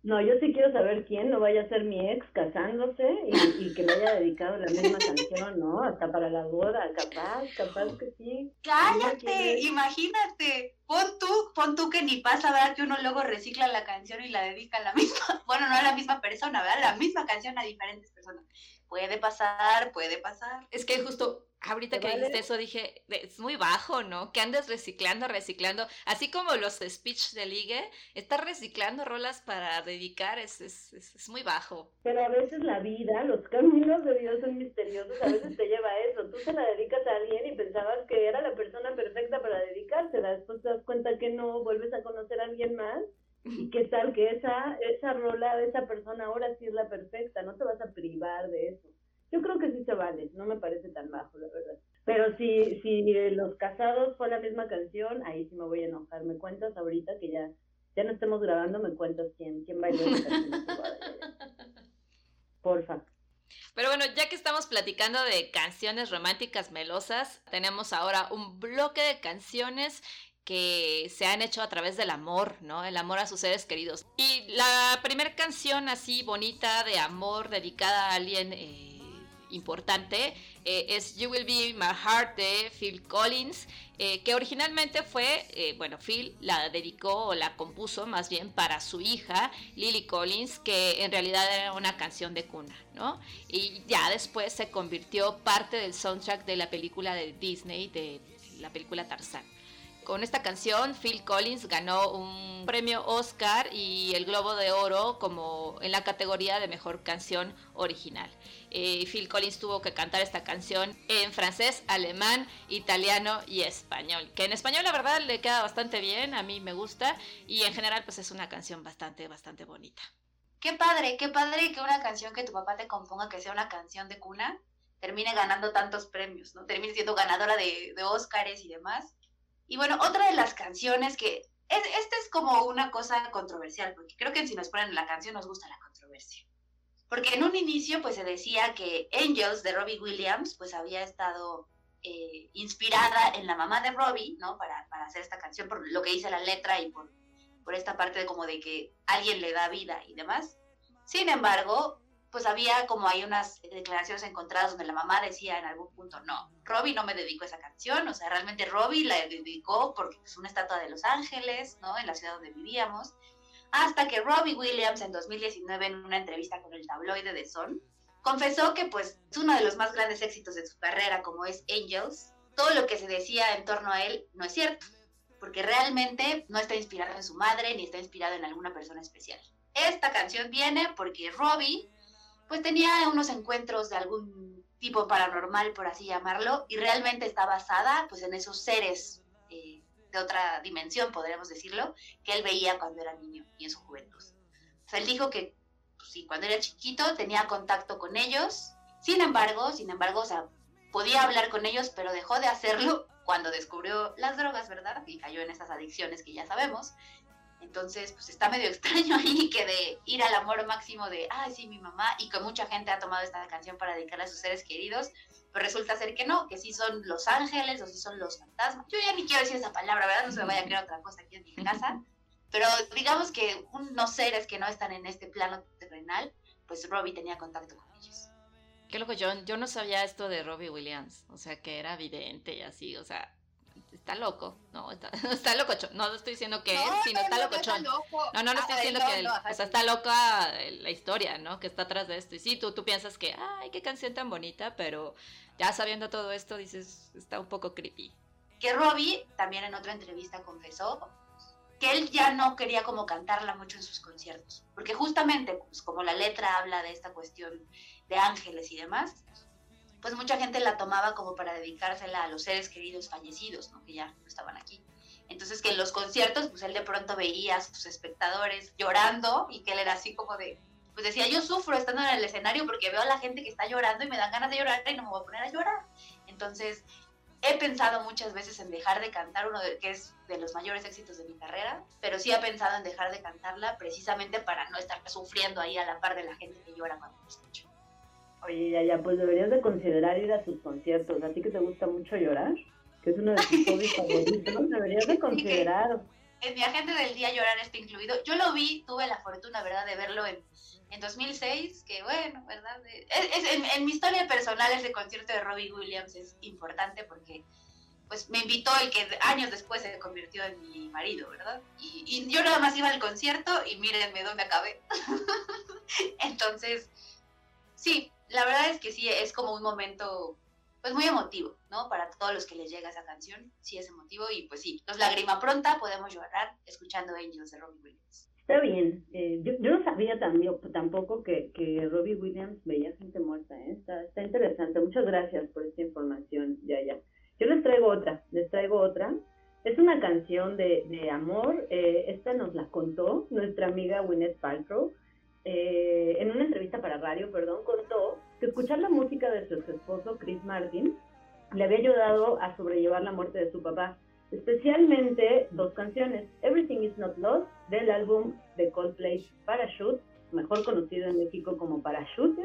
No, yo sí quiero saber quién, no vaya a ser mi ex casándose y, que le haya dedicado la misma canción, ¿no? Hasta para la boda, capaz, capaz que sí. Cállate, imagínate. Pon tú, pon tú que ni pasa, ¿verdad? Que uno luego recicla la canción y la dedica a la misma, <laughs> bueno, no a la misma persona, ¿verdad? La misma canción a diferentes personas. Puede pasar, puede pasar. Es que justo ahorita que dijiste eso dije, es muy bajo, ¿no? Que andes reciclando, reciclando, así como los speech de ligue, estar reciclando rolas para dedicar es, es, es, muy bajo. Pero a veces la vida, los caminos de Dios son misteriosos, a veces te lleva a eso. Tú se la dedicas a alguien y pensabas que era la persona perfecta para dedicársela, después te das cuenta que no, vuelves a conocer a alguien más y qué tal que esa, esa rola de esa persona ahora sí es la perfecta, no te vas a privar de eso. Yo creo que sí se vale, no me parece tan bajo, la verdad. Pero si, si Los Casados fue la misma canción, ahí sí me voy a enojar. Me cuentas ahorita que ya, ya no estemos grabando, me cuentas quién, quién bailó esa canción. porfa. Pero bueno, ya que estamos platicando de canciones románticas melosas, tenemos ahora un bloque de canciones que se han hecho a través del amor, ¿no? El amor a sus seres queridos. Y la primera canción así bonita de amor dedicada a alguien eh, importante eh, es You Will Be My Heart de Phil Collins, eh, que originalmente fue, bueno, Phil la dedicó o la compuso más bien para su hija, Lily Collins, que en realidad era una canción de cuna, ¿no? Y ya después se convirtió parte del soundtrack de la película de Disney, de la película Tarzán. Con esta canción, Phil Collins ganó un premio Oscar y el Globo de Oro como en la categoría de mejor canción original. Eh, Phil Collins tuvo que cantar esta canción en francés, alemán, italiano y español. Que en español la verdad le queda bastante bien, a mí me gusta y en general pues es una canción bastante, bastante bonita. Qué padre, qué padre que una canción que tu papá te componga que sea una canción de cuna termine ganando tantos premios, ¿no? Termine siendo ganadora de, de Oscars y demás. Y bueno, otra de las canciones que... Es, esta es como una cosa controversial, porque creo que si nos ponen la canción nos gusta la controversia. Porque en un inicio pues se decía que Angels de Robbie Williams pues había estado eh, inspirada en la mamá de Robbie, ¿no? Para, para, hacer esta canción, por lo que dice la letra y por, por esta parte de como de que alguien le da vida y demás. Sin embargo, pues había como hay unas declaraciones encontradas donde la mamá decía en algún punto, no, Robbie no me dedicó esa canción, o sea, realmente Robbie la dedicó porque es una estatua de Los Ángeles, ¿no? En la ciudad donde vivíamos. Hasta que Robbie Williams en 2019 en una entrevista con el tabloide de Son, confesó que pues es uno de los más grandes éxitos de su carrera como es Angels, todo lo que se decía en torno a él no es cierto, porque realmente no está inspirado en su madre ni está inspirado en alguna persona especial. Esta canción viene porque Robbie pues tenía unos encuentros de algún tipo paranormal, por así llamarlo, y realmente está basada pues en esos seres eh, de otra dimensión, podríamos decirlo, que él veía cuando era niño y en su juventud. O sea, él dijo que pues, sí, cuando era chiquito tenía contacto con ellos, sin embargo, sin embargo, o podía hablar con ellos, pero dejó de hacerlo cuando descubrió las drogas, ¿verdad? Y cayó en esas adicciones que ya sabemos. Entonces, pues está medio <laughs> extraño ahí que de ir al amor máximo de, ay, sí, mi mamá, y que mucha gente ha tomado esta canción para dedicarla a sus seres queridos, pero resulta ser que no, que sí son los ángeles o sí son los fantasmas. Yo ya ni quiero decir esa palabra, ¿verdad? No se me vaya a creer otra cosa aquí en mi casa. Pero digamos que unos seres que no están en este plano terrenal, pues Robbie tenía contacto con ellos. Qué loco, yo, yo no sabía esto de Robbie Williams, o sea, que era evidente y así, o sea, está loco, no, está, <laughs> está locochón, no estoy diciendo que él, sino está locochón. No, no, no estoy diciendo que él, o sea, está loca la historia, ¿no? Que está atrás de esto. Y sí, tú, tú piensas que, ay, qué canción tan bonita, pero ya sabiendo todo esto, dices, está un poco creepy. Que Robbie también en otra entrevista confesó que él ya no quería como cantarla mucho en sus conciertos, porque justamente, pues como la letra habla de esta cuestión de ángeles y demás, pues mucha gente la tomaba como para dedicársela a los seres queridos fallecidos, que ya no estaban aquí. Entonces que en los conciertos, pues él de pronto veía a sus espectadores llorando y que él era así como de, pues decía, yo sufro estando en el escenario porque veo a la gente que está llorando y me dan ganas de llorar y no me voy a poner a llorar. Entonces he pensado muchas veces en dejar de cantar uno de, que es de los mayores éxitos de mi carrera, pero sí he pensado en dejar de cantarla precisamente para no estar sufriendo ahí a la par de la gente que llora cuando me escucha. Oye, ya, ya, pues deberías de considerar ir a sus conciertos. ¿A ti que te gusta mucho llorar? Que es uno de tus hobbies <laughs> favoritos. Deberías de considerar. En mi agente del día llorar está incluido. Yo lo vi, tuve la fortuna, ¿verdad?, de verlo en, en 2006, que bueno, ¿verdad? Es, en, en, mi historia personal ese concierto de Robbie Williams es importante porque pues me invitó el que años después se convirtió en mi marido, ¿verdad? Y, y yo nada más iba al concierto y mírenme dónde acabé. <laughs> Entonces, sí, la verdad es que sí, es como un momento pues muy emotivo, ¿no? Para todos los que les llega esa canción, sí es emotivo y pues sí, los lágrima pronta podemos llorar escuchando Angels de Robbie Williams. Está bien, eh, yo, yo, no sabía también, tampoco que, que Robbie Williams veía gente muerta, ¿eh? está, está interesante, muchas gracias por esta información, ya, ya. Yo les traigo otra, les traigo otra. Es una canción de, de amor, eh, esta nos la contó nuestra amiga Gwyneth Paltrow, eh, en una entrevista para radio, perdón, contó que escuchar la música de su ex esposo Chris Martin le había ayudado a sobrellevar la muerte de su papá, especialmente dos canciones, Everything Is Not Lost del álbum de Coldplay Parachute mejor conocido en México como Parachute,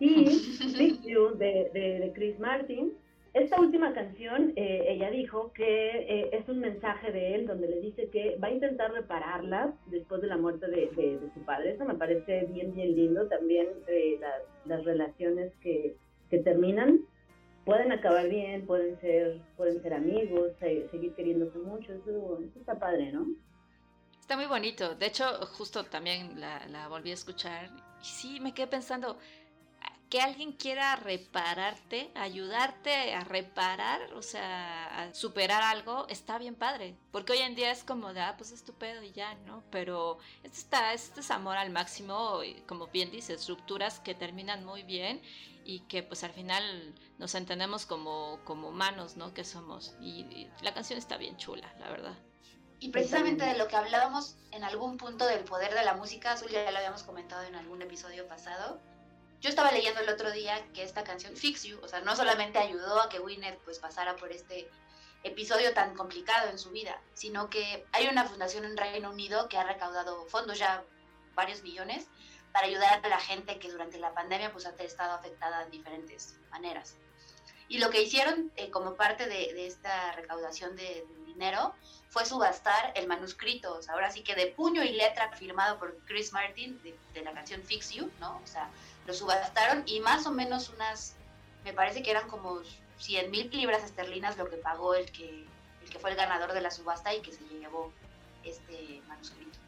y <laughs> Fix You de, de, Chris Martin. Esta última canción, eh, ella dijo que eh, es un mensaje de él donde le dice que va a intentar repararla después de la muerte de, de, su padre. Eso me parece bien, bien lindo. También eh, las, las relaciones que, que terminan pueden acabar bien, pueden ser, pueden ser amigos, seguir queriéndose mucho, eso, está padre, ¿no? Está muy bonito. De hecho, justo también la, la volví a escuchar y sí me quedé pensando, que alguien quiera repararte, ayudarte a reparar, o sea, a superar algo, está bien padre. Porque hoy en día es como de, ah, pues es y ya, ¿no? Pero esto, está, esto es amor al máximo, como bien dice, estructuras que terminan muy bien y que pues al final nos entendemos como, como humanos, ¿no? Que somos. Y, la canción está bien chula, la verdad. Y precisamente de lo que hablábamos en algún punto del poder de la música, Azul ya lo habíamos comentado en algún episodio pasado, yo estaba leyendo el otro día que esta canción Fix You, o sea, no solamente ayudó a que Winnet pues pasara por este episodio tan complicado en su vida, sino que hay una fundación en Reino Unido que ha recaudado fondos ya varios millones para ayudar a la gente que durante la pandemia pues ha estado afectada de diferentes maneras. Y lo que hicieron eh, como parte de, esta recaudación de, dinero fue subastar el manuscrito, o sea, ahora sí que de puño y letra firmado por Chris Martin de, la canción Fix You, ¿no? O sea, lo subastaron y más o menos unas, me parece que eran como 100 mil libras esterlinas lo que pagó el que, el que fue el ganador de la subasta y que se llevó este manuscrito.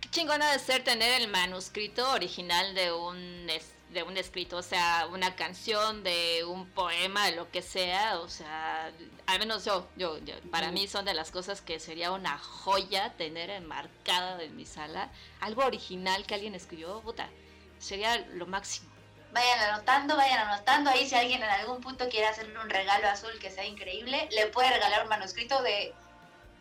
Qué chingona de ser tener el manuscrito original de un de un escrito, o sea, una canción, de un poema, de lo que sea, o sea, al menos yo, yo, para mí son de las cosas que sería una joya tener enmarcada en mi sala, algo original que alguien escribió, puta, sería lo máximo. Vayan anotando, vayan anotando. Ahí si alguien en algún punto quiere hacerle un regalo azul que sea increíble, le puede regalar un manuscrito de...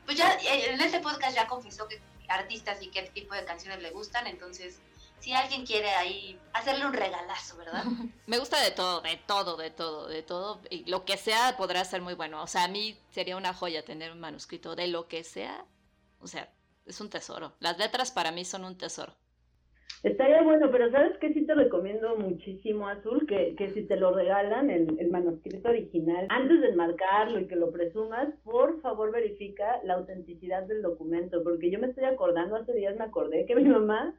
Pues ya en este podcast ya confesó que artistas y qué tipo de canciones le gustan, entonces si alguien quiere ahí hacerle un regalazo, ¿verdad? <laughs> Me gusta de todo, de todo, de todo, de todo. Y lo que sea podrá ser muy bueno. O sea, a mí sería una joya tener un manuscrito de lo que sea. O sea, es un tesoro. Las letras para mí son un tesoro. Estaría bueno, pero ¿sabes qué? Sí te recomiendo muchísimo, Azul, que, que si te lo regalan, el, el manuscrito original, antes de enmarcarlo y que lo presumas, por favor verifica la autenticidad del documento, porque yo me estoy acordando, hace días me acordé que mi mamá,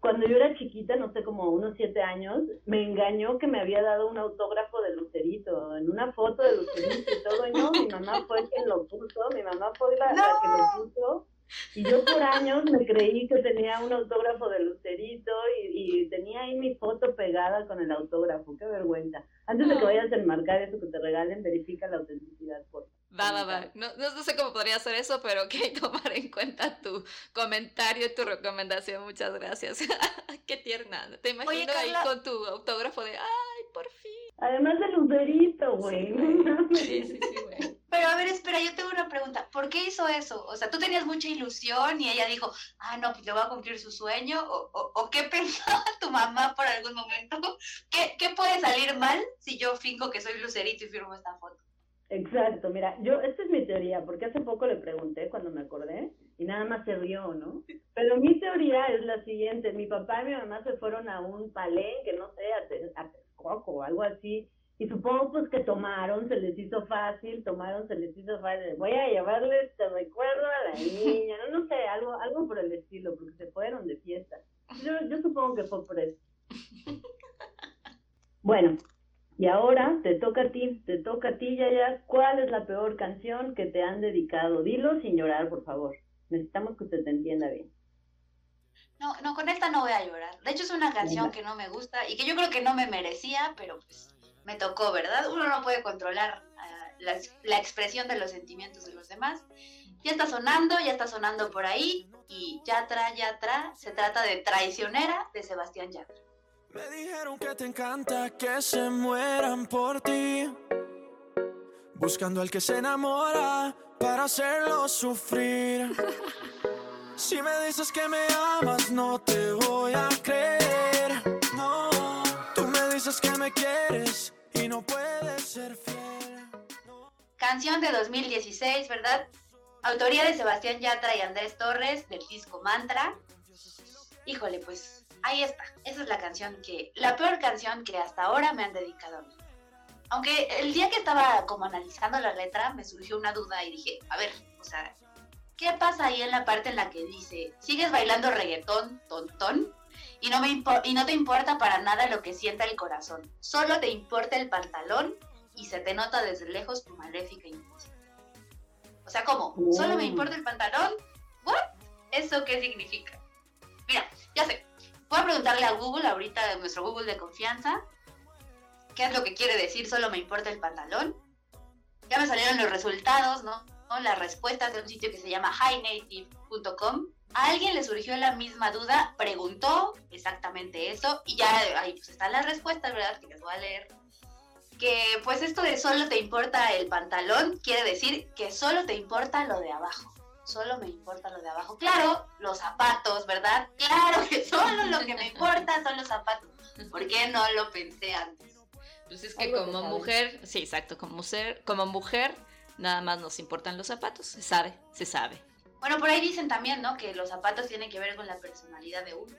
cuando yo era chiquita, no sé, como unos siete años, me engañó que me había dado un autógrafo de Lucerito, en una foto de Lucerito y todo, y no, mi mamá fue quien lo puso, mi mamá fue la, la que lo puso, y yo por años me creí que tenía un autógrafo de Lucerito y, tenía ahí mi foto pegada con el autógrafo. Qué vergüenza. Antes de que vayas a enmarcar eso que te regalen, verifica la autenticidad, por Va, va, va. No, no, sé cómo podría hacer eso, pero ok, <laughs> tomar en cuenta tu comentario y tu recomendación. Muchas gracias. <laughs> Qué tierna. Te imagino ahí con tu autógrafo de, ay, por fin. Además de Lucerito, güey. <laughs> Sí, sí, sí, güey. Pero a ver, espera, yo tengo una pregunta. ¿Por qué hizo eso? O sea, tú tenías mucha ilusión y ella dijo, ah, no, pues le voy a cumplir su sueño. ¿O, o, qué pensaba tu mamá por algún momento? ¿Qué, ¿Qué puede salir mal si yo fingo que soy Lucerito y firmo esta foto? Exacto, mira, yo, esta es mi teoría, porque hace poco le pregunté cuando me acordé y nada más se rió, ¿no? Pero mi teoría es la siguiente, mi papá y mi mamá se fueron a un palenque, no sé, a, a Texcoco o algo así, y supongo pues que tomaron, se les hizo fácil, tomaron, se les hizo fácil, voy a llevarles este recuerdo a la niña, no, no sé, algo, algo por el estilo, porque se fueron de fiesta. Yo, yo supongo que fue por eso. Bueno, y ahora te toca a ti, te toca a ti, Yaya, ¿cuál es la peor canción que te han dedicado? Dilo sin llorar, por favor. Necesitamos que usted te entienda bien. No, no, con esta no voy a llorar. De hecho, es una canción que no me gusta y que yo creo que no me merecía, pero pues me tocó, ¿verdad? Uno no puede controlar ah, la, expresión de los sentimientos de los demás. Ya está sonando, ya está sonando por ahí y Yatra, Yatra, se trata de Traicionera de Sebastián Yatra. Me dijeron que te encanta que se mueran por ti, buscando al que se enamora para hacerlo sufrir. <laughs> Si me dices que me amas, no te voy a creer. No, tú me dices que me quieres y no puede ser fiel. Canción de 2016, ¿verdad? Autoría de Sebastián Yatra y Andrés Torres del disco Mantra. Híjole, pues ahí está. Esa es la canción que, la peor canción que hasta ahora me han dedicado a mí. Aunque el día que estaba como analizando la letra me surgió una duda y dije, a ver, o sea, ¿qué pasa ahí en la parte en la que dice, sigues bailando reggaetón, tontón? Y no, me y no te importa para nada lo que sienta el corazón. Solo te importa el pantalón y se te nota desde lejos tu maléfica intención. O sea, ¿cómo? ¿Solo me importa el pantalón? ¿What? ¿Eso qué significa? Mira, ya sé. Voy a preguntarle a Google, ahorita nuestro Google de confianza, qué es lo que quiere decir solo me importa el pantalón. Ya me salieron los resultados, ¿no? Las respuestas de un sitio que se llama highnative.com. A alguien le surgió la misma duda, preguntó exactamente eso y ya ahí pues están las respuestas, ¿verdad? Que les voy a leer. Que pues esto de solo te importa el pantalón quiere decir que solo te importa lo de abajo solo me importa lo de abajo. Claro, los zapatos, ¿verdad? Claro que solo lo que me <laughs> importa son los zapatos. ¿Por qué no lo pensé antes? Pues es que como mujer, sí, exacto, como mujer, como mujer, nada más nos importan los zapatos, se sabe, se sabe. Bueno, por ahí dicen también, ¿no? Que los zapatos tienen que ver con la personalidad de uno.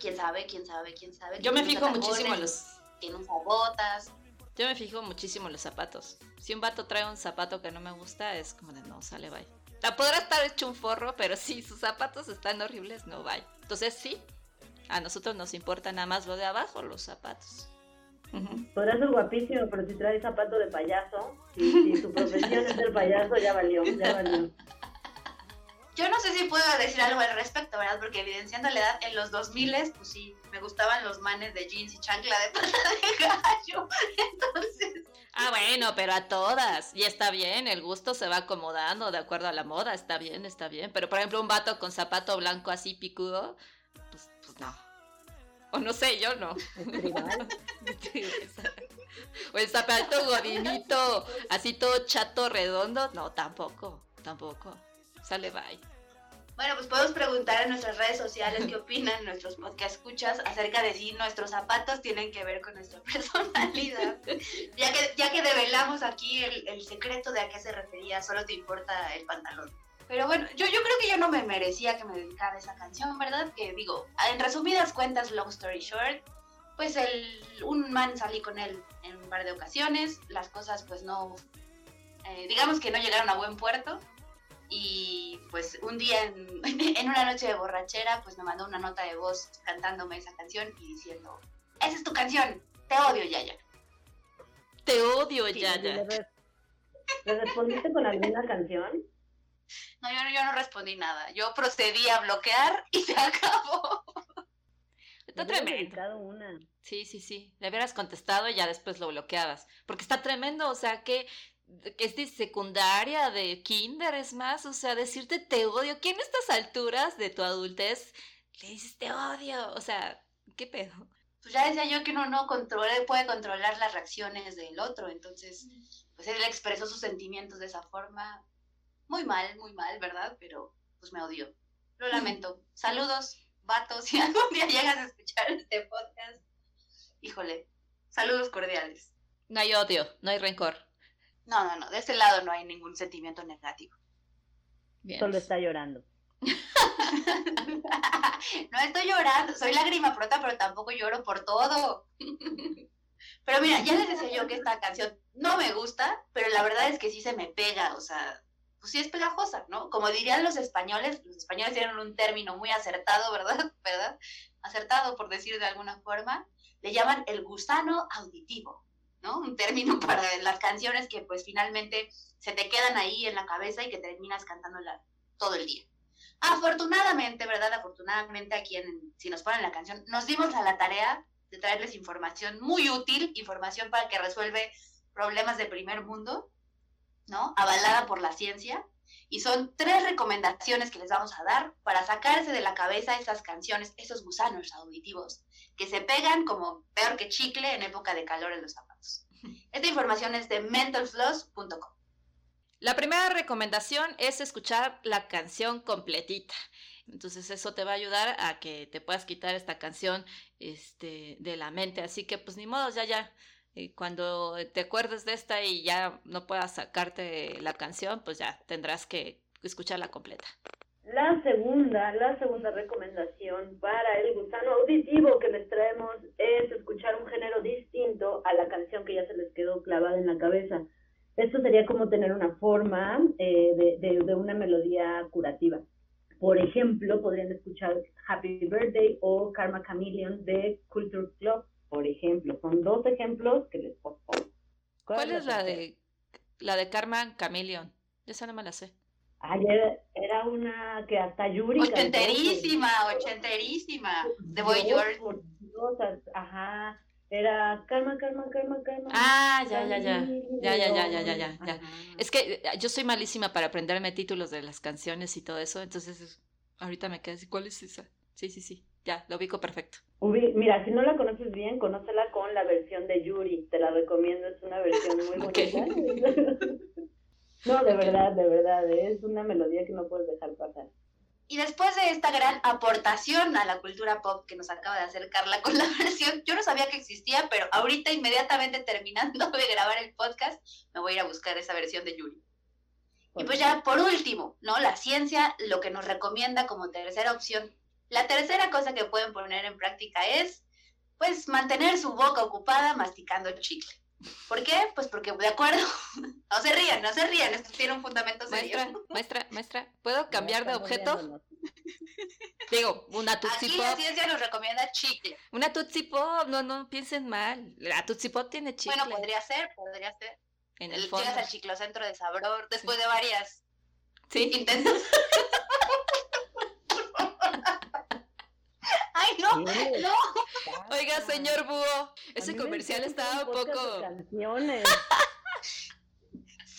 ¿Quién sabe? ¿Quién sabe? ¿Quién sabe? Yo me fijo muchísimo en los... Tiene usa botas. Yo me fijo muchísimo en los zapatos. Si un vato trae un zapato que no me gusta, es como de no, sale, bye. Podrá estar hecho un forro, pero si sus zapatos están horribles, no vaya. Entonces sí, a nosotros nos importa nada más lo de abajo, los zapatos. Podrá ser guapísimo, pero si trae zapato de payaso, si, si tu profesión es ser payaso, ya valió, ya valió. Yo no sé si puedo decir algo al respecto, ¿verdad? Porque evidenciando la edad, en los 2000 pues sí, me gustaban los manes de jeans y chancla de pata <laughs> de gallo. Entonces... Ah, bueno, pero a todas. Y está bien, el gusto se va acomodando de acuerdo a la moda, está bien, está bien. Pero por ejemplo, un vato con zapato blanco así picudo, pues, pues no. O no sé, yo no. <laughs> o el zapato godinito, así todo chato, redondo, no, tampoco, tampoco. Sale bye. Bueno, pues podemos preguntar en nuestras redes sociales qué opinan nuestros podcast escuchas acerca de si nuestros zapatos tienen que ver con nuestra <laughs> personalidad. ya, que, ya que develamos aquí el, secreto de a qué se refería, solo te importa el pantalón. Pero bueno, yo, yo creo que yo no me merecía que me dedicara esa canción, ¿verdad? Que digo, en resumidas cuentas, long story short, pues el, un man salí con él en un par de ocasiones, las cosas pues no, eh, digamos que no llegaron a buen puerto y pues un día en, <laughs> en, una noche de borrachera pues me mandó una nota de voz cantándome esa canción y diciendo, esa es tu canción, te odio Yaya. Te odio Yaya. ¿Le respondiste con alguna canción? No, yo, yo no respondí nada. Yo procedí a bloquear y se acabó. Está tremendo. Una. Sí, sí, sí. Le hubieras contestado y ya después lo bloqueabas. Porque está tremendo, o sea, que es de secundaria, de kinder, es más, o sea, decirte te odio. ¿Quién a estas alturas de tu adultez le dices te odio? O sea, ¿qué pedo? Pues ya decía yo que uno no controla, puede controlar las reacciones del otro, entonces, pues él expresó sus sentimientos de esa forma. Muy mal, muy mal, ¿verdad? Pero pues me odió. Lo lamento. Saludos, vatos, <laughs> si algún día llegas a escuchar este podcast. Híjole, saludos cordiales. No hay odio, no hay rencor. No, no, no, de ese lado no hay ningún sentimiento negativo. Solo está llorando. <laughs> no estoy llorando, soy lágrima prota, pero tampoco lloro por todo. <laughs> pero mira, ya les decía yo que esta canción no me gusta, pero la verdad es que sí se me pega, o sea, pues sí es pegajosa, ¿no? Como dirían los españoles, los españoles tienen un término muy acertado, ¿verdad? <laughs> ¿verdad? Acertado, por decir de alguna forma, le llaman el gusano auditivo. ¿No? Un término <laughs> para las canciones que pues finalmente se te quedan ahí en la cabeza y que terminas cantándola todo el día. Afortunadamente, ¿verdad? Afortunadamente aquí en Si nos ponen la canción, nos dimos a la tarea de traerles información muy útil, información para que resuelve problemas de primer mundo, ¿no? Avalada por la ciencia. Y son tres recomendaciones que les vamos a dar para sacarse de la cabeza esas canciones, esos gusanos auditivos que se pegan como peor que chicle en época de calor en los zapatos. Esta información es de mentalfloss.com. La primera recomendación es escuchar la canción completita. Entonces eso te va a ayudar a que te puedas quitar esta canción este, de la mente. Así que pues ni modo, ya, ya. Eh, cuando te acuerdes de esta y ya no puedas sacarte la canción, pues ya tendrás que escucharla completa. La segunda, la segunda recomendación para el gusano auditivo que les traemos es escuchar un género distinto a la canción que ya se les quedó clavada en la cabeza. Esto sería como tener una forma eh, de, de, una melodía curativa. Por ejemplo, podrían escuchar Happy Birthday o Karma Chameleon de Culture Club, por ejemplo. Son dos ejemplos que les pongo. ¿Cuál, es la de, la de Karma Chameleon? Esa no me la sé. Ayer era una que hasta Yuri. Ochenterísima, ochenterísima. De Boy George. Ajá. Era calma, calma, calma, calma. Ah, ya, ya, ya. Ya, ya, ya, ya, ya, ya. ya. Es que eh, yo soy malísima para aprenderme títulos de las canciones y todo eso, entonces ahorita me quedé así, ¿cuál es esa? Sí, sí, sí. Ya, lo ubico perfecto. Mira, si no la conoces bien, conócela con la versión de Yuri. Te la recomiendo, es una versión muy bonita. <laughs> No, de verdad, de verdad, es una melodía que no puedes dejar pasar. Y después de esta gran aportación a la cultura pop que nos acaba de hacer Carla con la <laughs> versión, yo no sabía que existía, pero ahorita inmediatamente terminando de grabar el podcast, me voy a ir a buscar esa versión de Yuri. Y pues ya por último, ¿no? La ciencia lo que nos recomienda como tercera opción. La tercera cosa que pueden poner en práctica es, pues, mantener su boca ocupada masticando chicle. ¿Por qué? Pues porque, de acuerdo, no se rían, no se rían, esto tiene un fundamento serio. Maestra, maestra, maestra, ¿puedo cambiar de objeto? Digo, una Tootsie Aquí la ciencia nos recomienda chicle. Una Tootsie Pop, no, no piensen mal. La Tootsie Pop tiene chicle. Bueno, podría ser, podría ser. En el fondo. Llegas al chiclocentro de Sabror después de varias ¿Sí? intentos. <laughs> ¡Ay, no! ¡No! Oiga, señor Búho, ese comercial estaba un poco...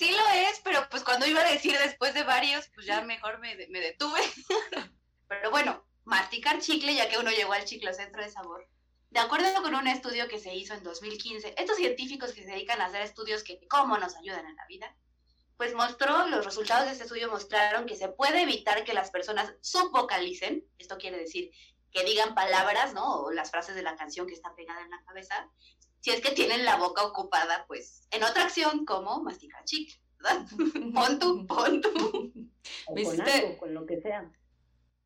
Sí lo es, pero pues cuando iba a decir después de varios, pues ya mejor me, me detuve. <laughs> Pero bueno, masticar chicle ya que uno llegó al centro de sabor. De acuerdo con un estudio que se hizo en 2015, estos científicos que se dedican a hacer estudios que cómo nos ayudan en la vida, pues mostró, los resultados de este estudio mostraron que se puede evitar que las personas subvocalicen, esto quiere decir que digan palabras, ¿no? O las frases de la canción que está pegada en la cabeza, si es que tienen la boca ocupada, pues, en otra acción como masticar chicle, ¿verdad? <laughs> pon tú, pon tú. Me hiciste, con lo que sea.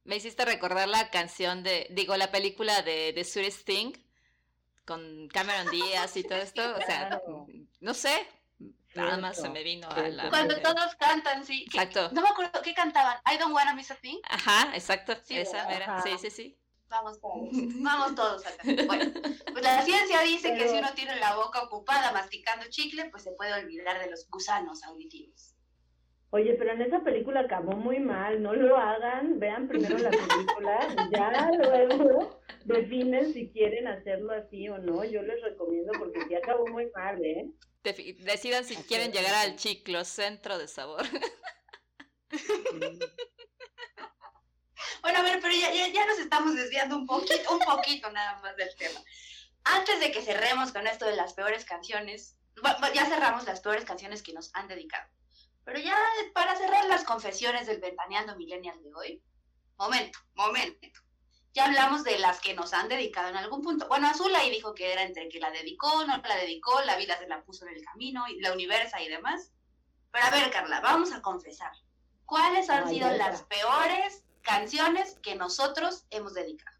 Me hiciste recordar la canción de, digo, la película de The Sweetest Thing, con Cameron Díaz y todo esto, o sea, no sé, nada más se me vino a la... Cuando todos cantan, sí. Exacto. No me acuerdo, ¿qué cantaban? I don't wanna miss a thing. Ajá, exacto, sí, esa era, sí, sí, sí. Vamos todos, <laughs> vamos todos acá. Bueno, pues la ciencia dice que si uno tiene la boca ocupada masticando chicle, pues se puede olvidar de los gusanos auditivos. Oye, pero en esa película acabó muy mal, no lo hagan, vean primero la película, <laughs> ya luego definen si quieren hacerlo así o no, yo les recomiendo porque sí acabó muy mal, ¿eh? decidan si quieren llegar al chiclo, centro de sabor. Bueno, a ver, pero ya, ya, nos estamos desviando un poquito, un poquito nada más del tema. Antes de que cerremos con esto de las peores canciones, ya cerramos las peores canciones que nos han dedicado. Pero ya para cerrar las confesiones del Ventaneando Millennial de hoy, momento, momento. Ya hablamos de las que nos han dedicado en algún punto. Bueno, Azul ahí dijo que era entre que la dedicó, no la dedicó, la vida se la puso en el camino, y la universa y demás. Pero a ver, Carla, vamos a confesar. ¿Cuáles han sido las peores canciones que nosotros hemos dedicado.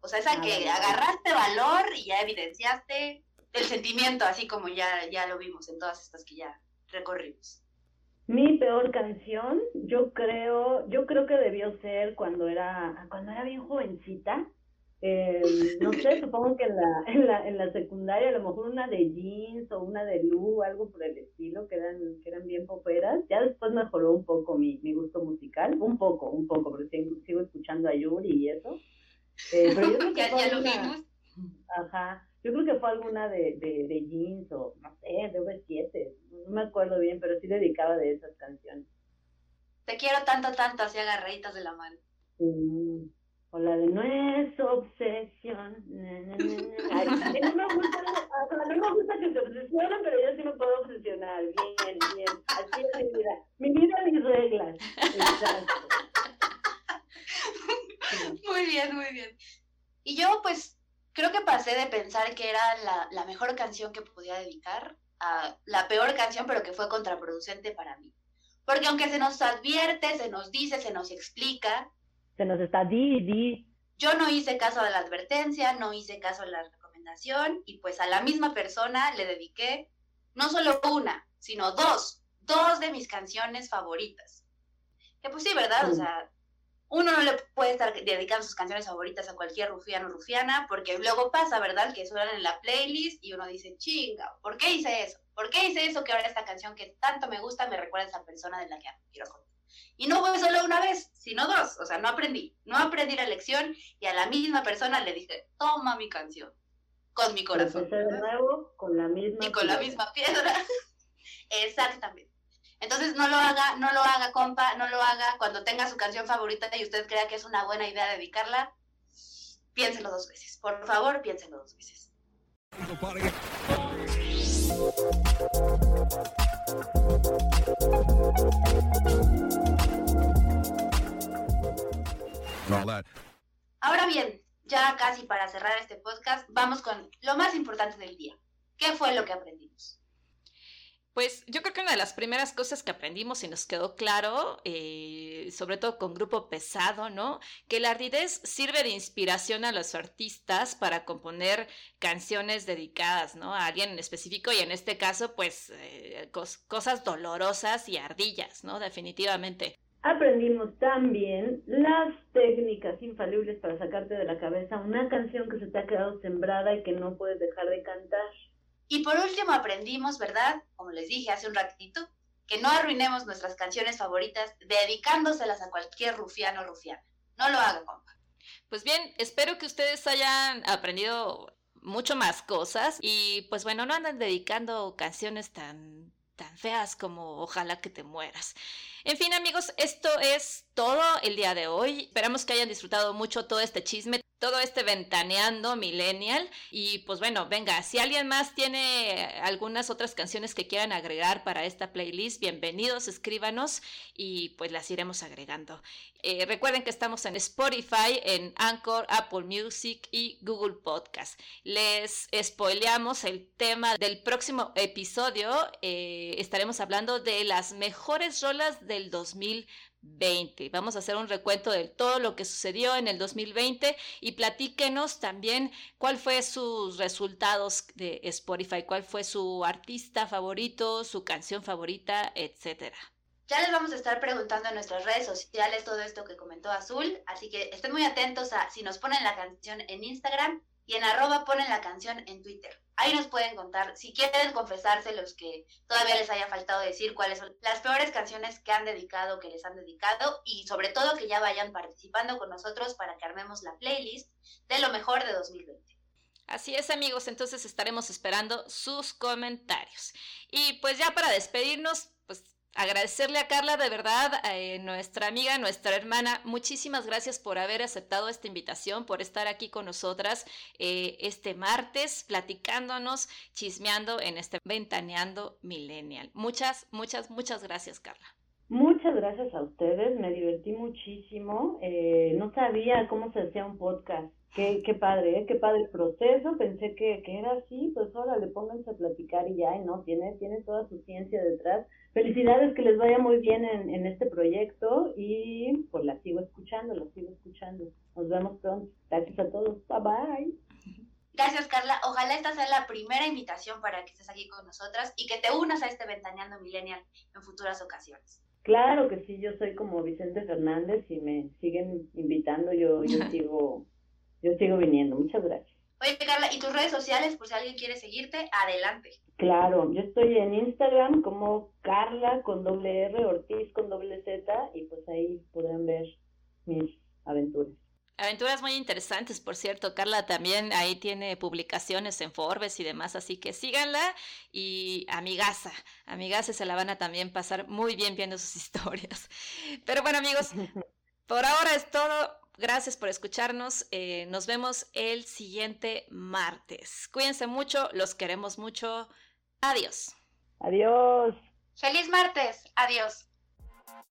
O sea, esa ah, que agarraste valor y ya evidenciaste el sentimiento, así como ya, ya lo vimos en todas estas que ya recorrimos. Mi peor canción, yo creo, yo creo que debió ser cuando era, cuando era bien jovencita, eh, no sé, supongo que en la, <laughs> en, la, en la secundaria a lo mejor una de jeans o una de Lu, algo por el estilo, que eran, que eran bien poperas. Ya después mejoró un poco mi, mi gusto musical, un poco, un poco, porque sigo, sigo escuchando a Yuri y eso. Eh, pero yo <laughs> creo que ya, lo vimos. Ajá, yo creo que fue alguna de, de, de jeans o no sé, de V7, no me acuerdo bien, pero sí dedicaba de esas canciones. Te quiero tanto, tanto, así agarraditas de la mano. O la de no es obsesión. Ay, no, me gusta, no me gusta que se obsesionen, pero yo sí me puedo Bien, bien. Así es mi vida. Mi vida, mis reglas. Exacto. <laughs> Muy bien, muy bien. Y yo, pues, creo que pasé de pensar que era la, la mejor canción que podía dedicar a la peor canción, pero que fue contraproducente para mí. Porque aunque se nos advierte, se nos dice, se nos explica, Se nos está di, di. yo no hice caso de la advertencia, no hice caso de la recomendación y pues a la misma persona le dediqué no solo una, sino dos, dos de mis canciones favoritas. Que pues sí, ¿verdad? O sea, uno no le puede estar dedicando sus canciones favoritas a cualquier rufiano o rufiana, porque luego pasa, ¿verdad? Que suenan en la playlist y uno dice, chinga, ¿por qué hice eso? ¿Por qué hice eso que ahora esta canción que tanto me gusta me recuerda a esa persona de la que quiero contar? Y no fue solo una vez, sino dos. O sea, no aprendí. No aprendí la lección y a la misma persona le dije, toma mi canción. Con mi corazón. Empecé de nuevo con la misma. Y con la piedra. misma piedra. <laughs> Exactamente. Entonces no lo haga, no lo haga, compa, no lo haga. Cuando tenga su canción favorita y usted crea que es una buena idea dedicarla, piénselo dos veces. Por favor, piénselo dos veces. Ahora bien, ya casi para cerrar este podcast, vamos con lo más importante del día. ¿Qué fue lo que aprendimos? Pues yo creo que una de las primeras cosas que aprendimos y nos quedó claro, eh, sobre todo con grupo pesado, ¿no? Que la ardidez sirve de inspiración a los artistas para componer canciones dedicadas, ¿no? A alguien en específico y en este caso, pues, eh, cos- cosas dolorosas y ardillas, ¿no? Definitivamente. Aprendimos también las técnicas infalibles para sacarte de la cabeza una canción que se te ha quedado sembrada y que no puedes dejar de cantar. Y por último aprendimos, ¿verdad? Como les dije hace un ratito, que no arruinemos nuestras canciones favoritas dedicándoselas a cualquier rufiano o rufiana. No lo haga, compa. Pues bien, espero que ustedes hayan aprendido mucho más cosas y pues bueno, no andan dedicando canciones tan tan feas como Ojalá que te mueras. En fin, amigos, esto es todo el día de hoy. Esperamos que hayan disfrutado mucho todo este chisme, todo este ventaneando millennial. Y pues bueno, venga, si alguien más tiene algunas otras canciones que quieran agregar para esta playlist, bienvenidos, escríbanos y pues las iremos agregando. Eh, recuerden que estamos en Spotify, en Anchor, Apple Music y Google Podcast. Les spoileamos el tema del próximo episodio. Eh, estaremos hablando de las mejores rolas del 2020. Vamos a hacer un recuento de todo lo que sucedió en el 2020 y platíquenos también cuál fue sus resultados de Spotify, cuál fue su artista favorito, su canción favorita, etcétera. Ya les vamos a estar preguntando en nuestras redes sociales todo esto que comentó Azul, así que estén muy atentos a si nos ponen la canción en Instagram y en arroba ponen la canción en Twitter. Ahí nos pueden contar, si quieren confesarse los que todavía les haya faltado decir cuáles son las peores canciones que han dedicado, que les han dedicado y sobre todo que ya vayan participando con nosotros para que armemos la playlist de lo mejor de 2020. Así es amigos, entonces estaremos esperando sus comentarios. Y pues ya para despedirnos, pues agradecerle a Carla de verdad, eh, nuestra amiga, nuestra hermana, muchísimas gracias por haber aceptado esta invitación, por estar aquí con nosotras eh, este martes, platicándonos, chismeando en este Ventaneando Millennial. Muchas, muchas, muchas gracias Carla. Muchas gracias a ustedes, me divertí muchísimo. Eh, no sabía cómo se hacía un podcast. Qué, qué padre, ¿eh? qué padre el proceso. Pensé que, que era así, pues ahora le pónganse a platicar y ya, y no, tiene, tiene toda su ciencia detrás. Felicidades, que les vaya muy bien en, en este proyecto y pues la sigo escuchando, la sigo escuchando. Nos vemos pronto. Gracias a todos. Bye bye. Gracias, Carla. Ojalá esta sea la primera invitación para que estés aquí con nosotras y que te unas a este Ventaneando Millennial en futuras ocasiones. Claro que sí, yo soy como Vicente Fernández y me siguen invitando, yo, yo <laughs> sigo, yo sigo viniendo. Muchas gracias. Oye, Carla, ¿y tus redes sociales, por si alguien quiere seguirte? Adelante. Claro, yo estoy en Instagram como Carla con doble R, Ortiz con doble Z y pues ahí podrán ver mis aventuras. Aventuras muy interesantes, por cierto. Carla también ahí tiene publicaciones en Forbes y demás, así que síganla. Y amigaza, amigaza se la van a también pasar muy bien viendo sus <laughs> historias. Pero bueno, amigos, por ahora es todo. Gracias por escucharnos. Eh, nos vemos el siguiente martes. Cuídense mucho, los queremos mucho. Adiós. Adiós. ¡Feliz martes! Adiós.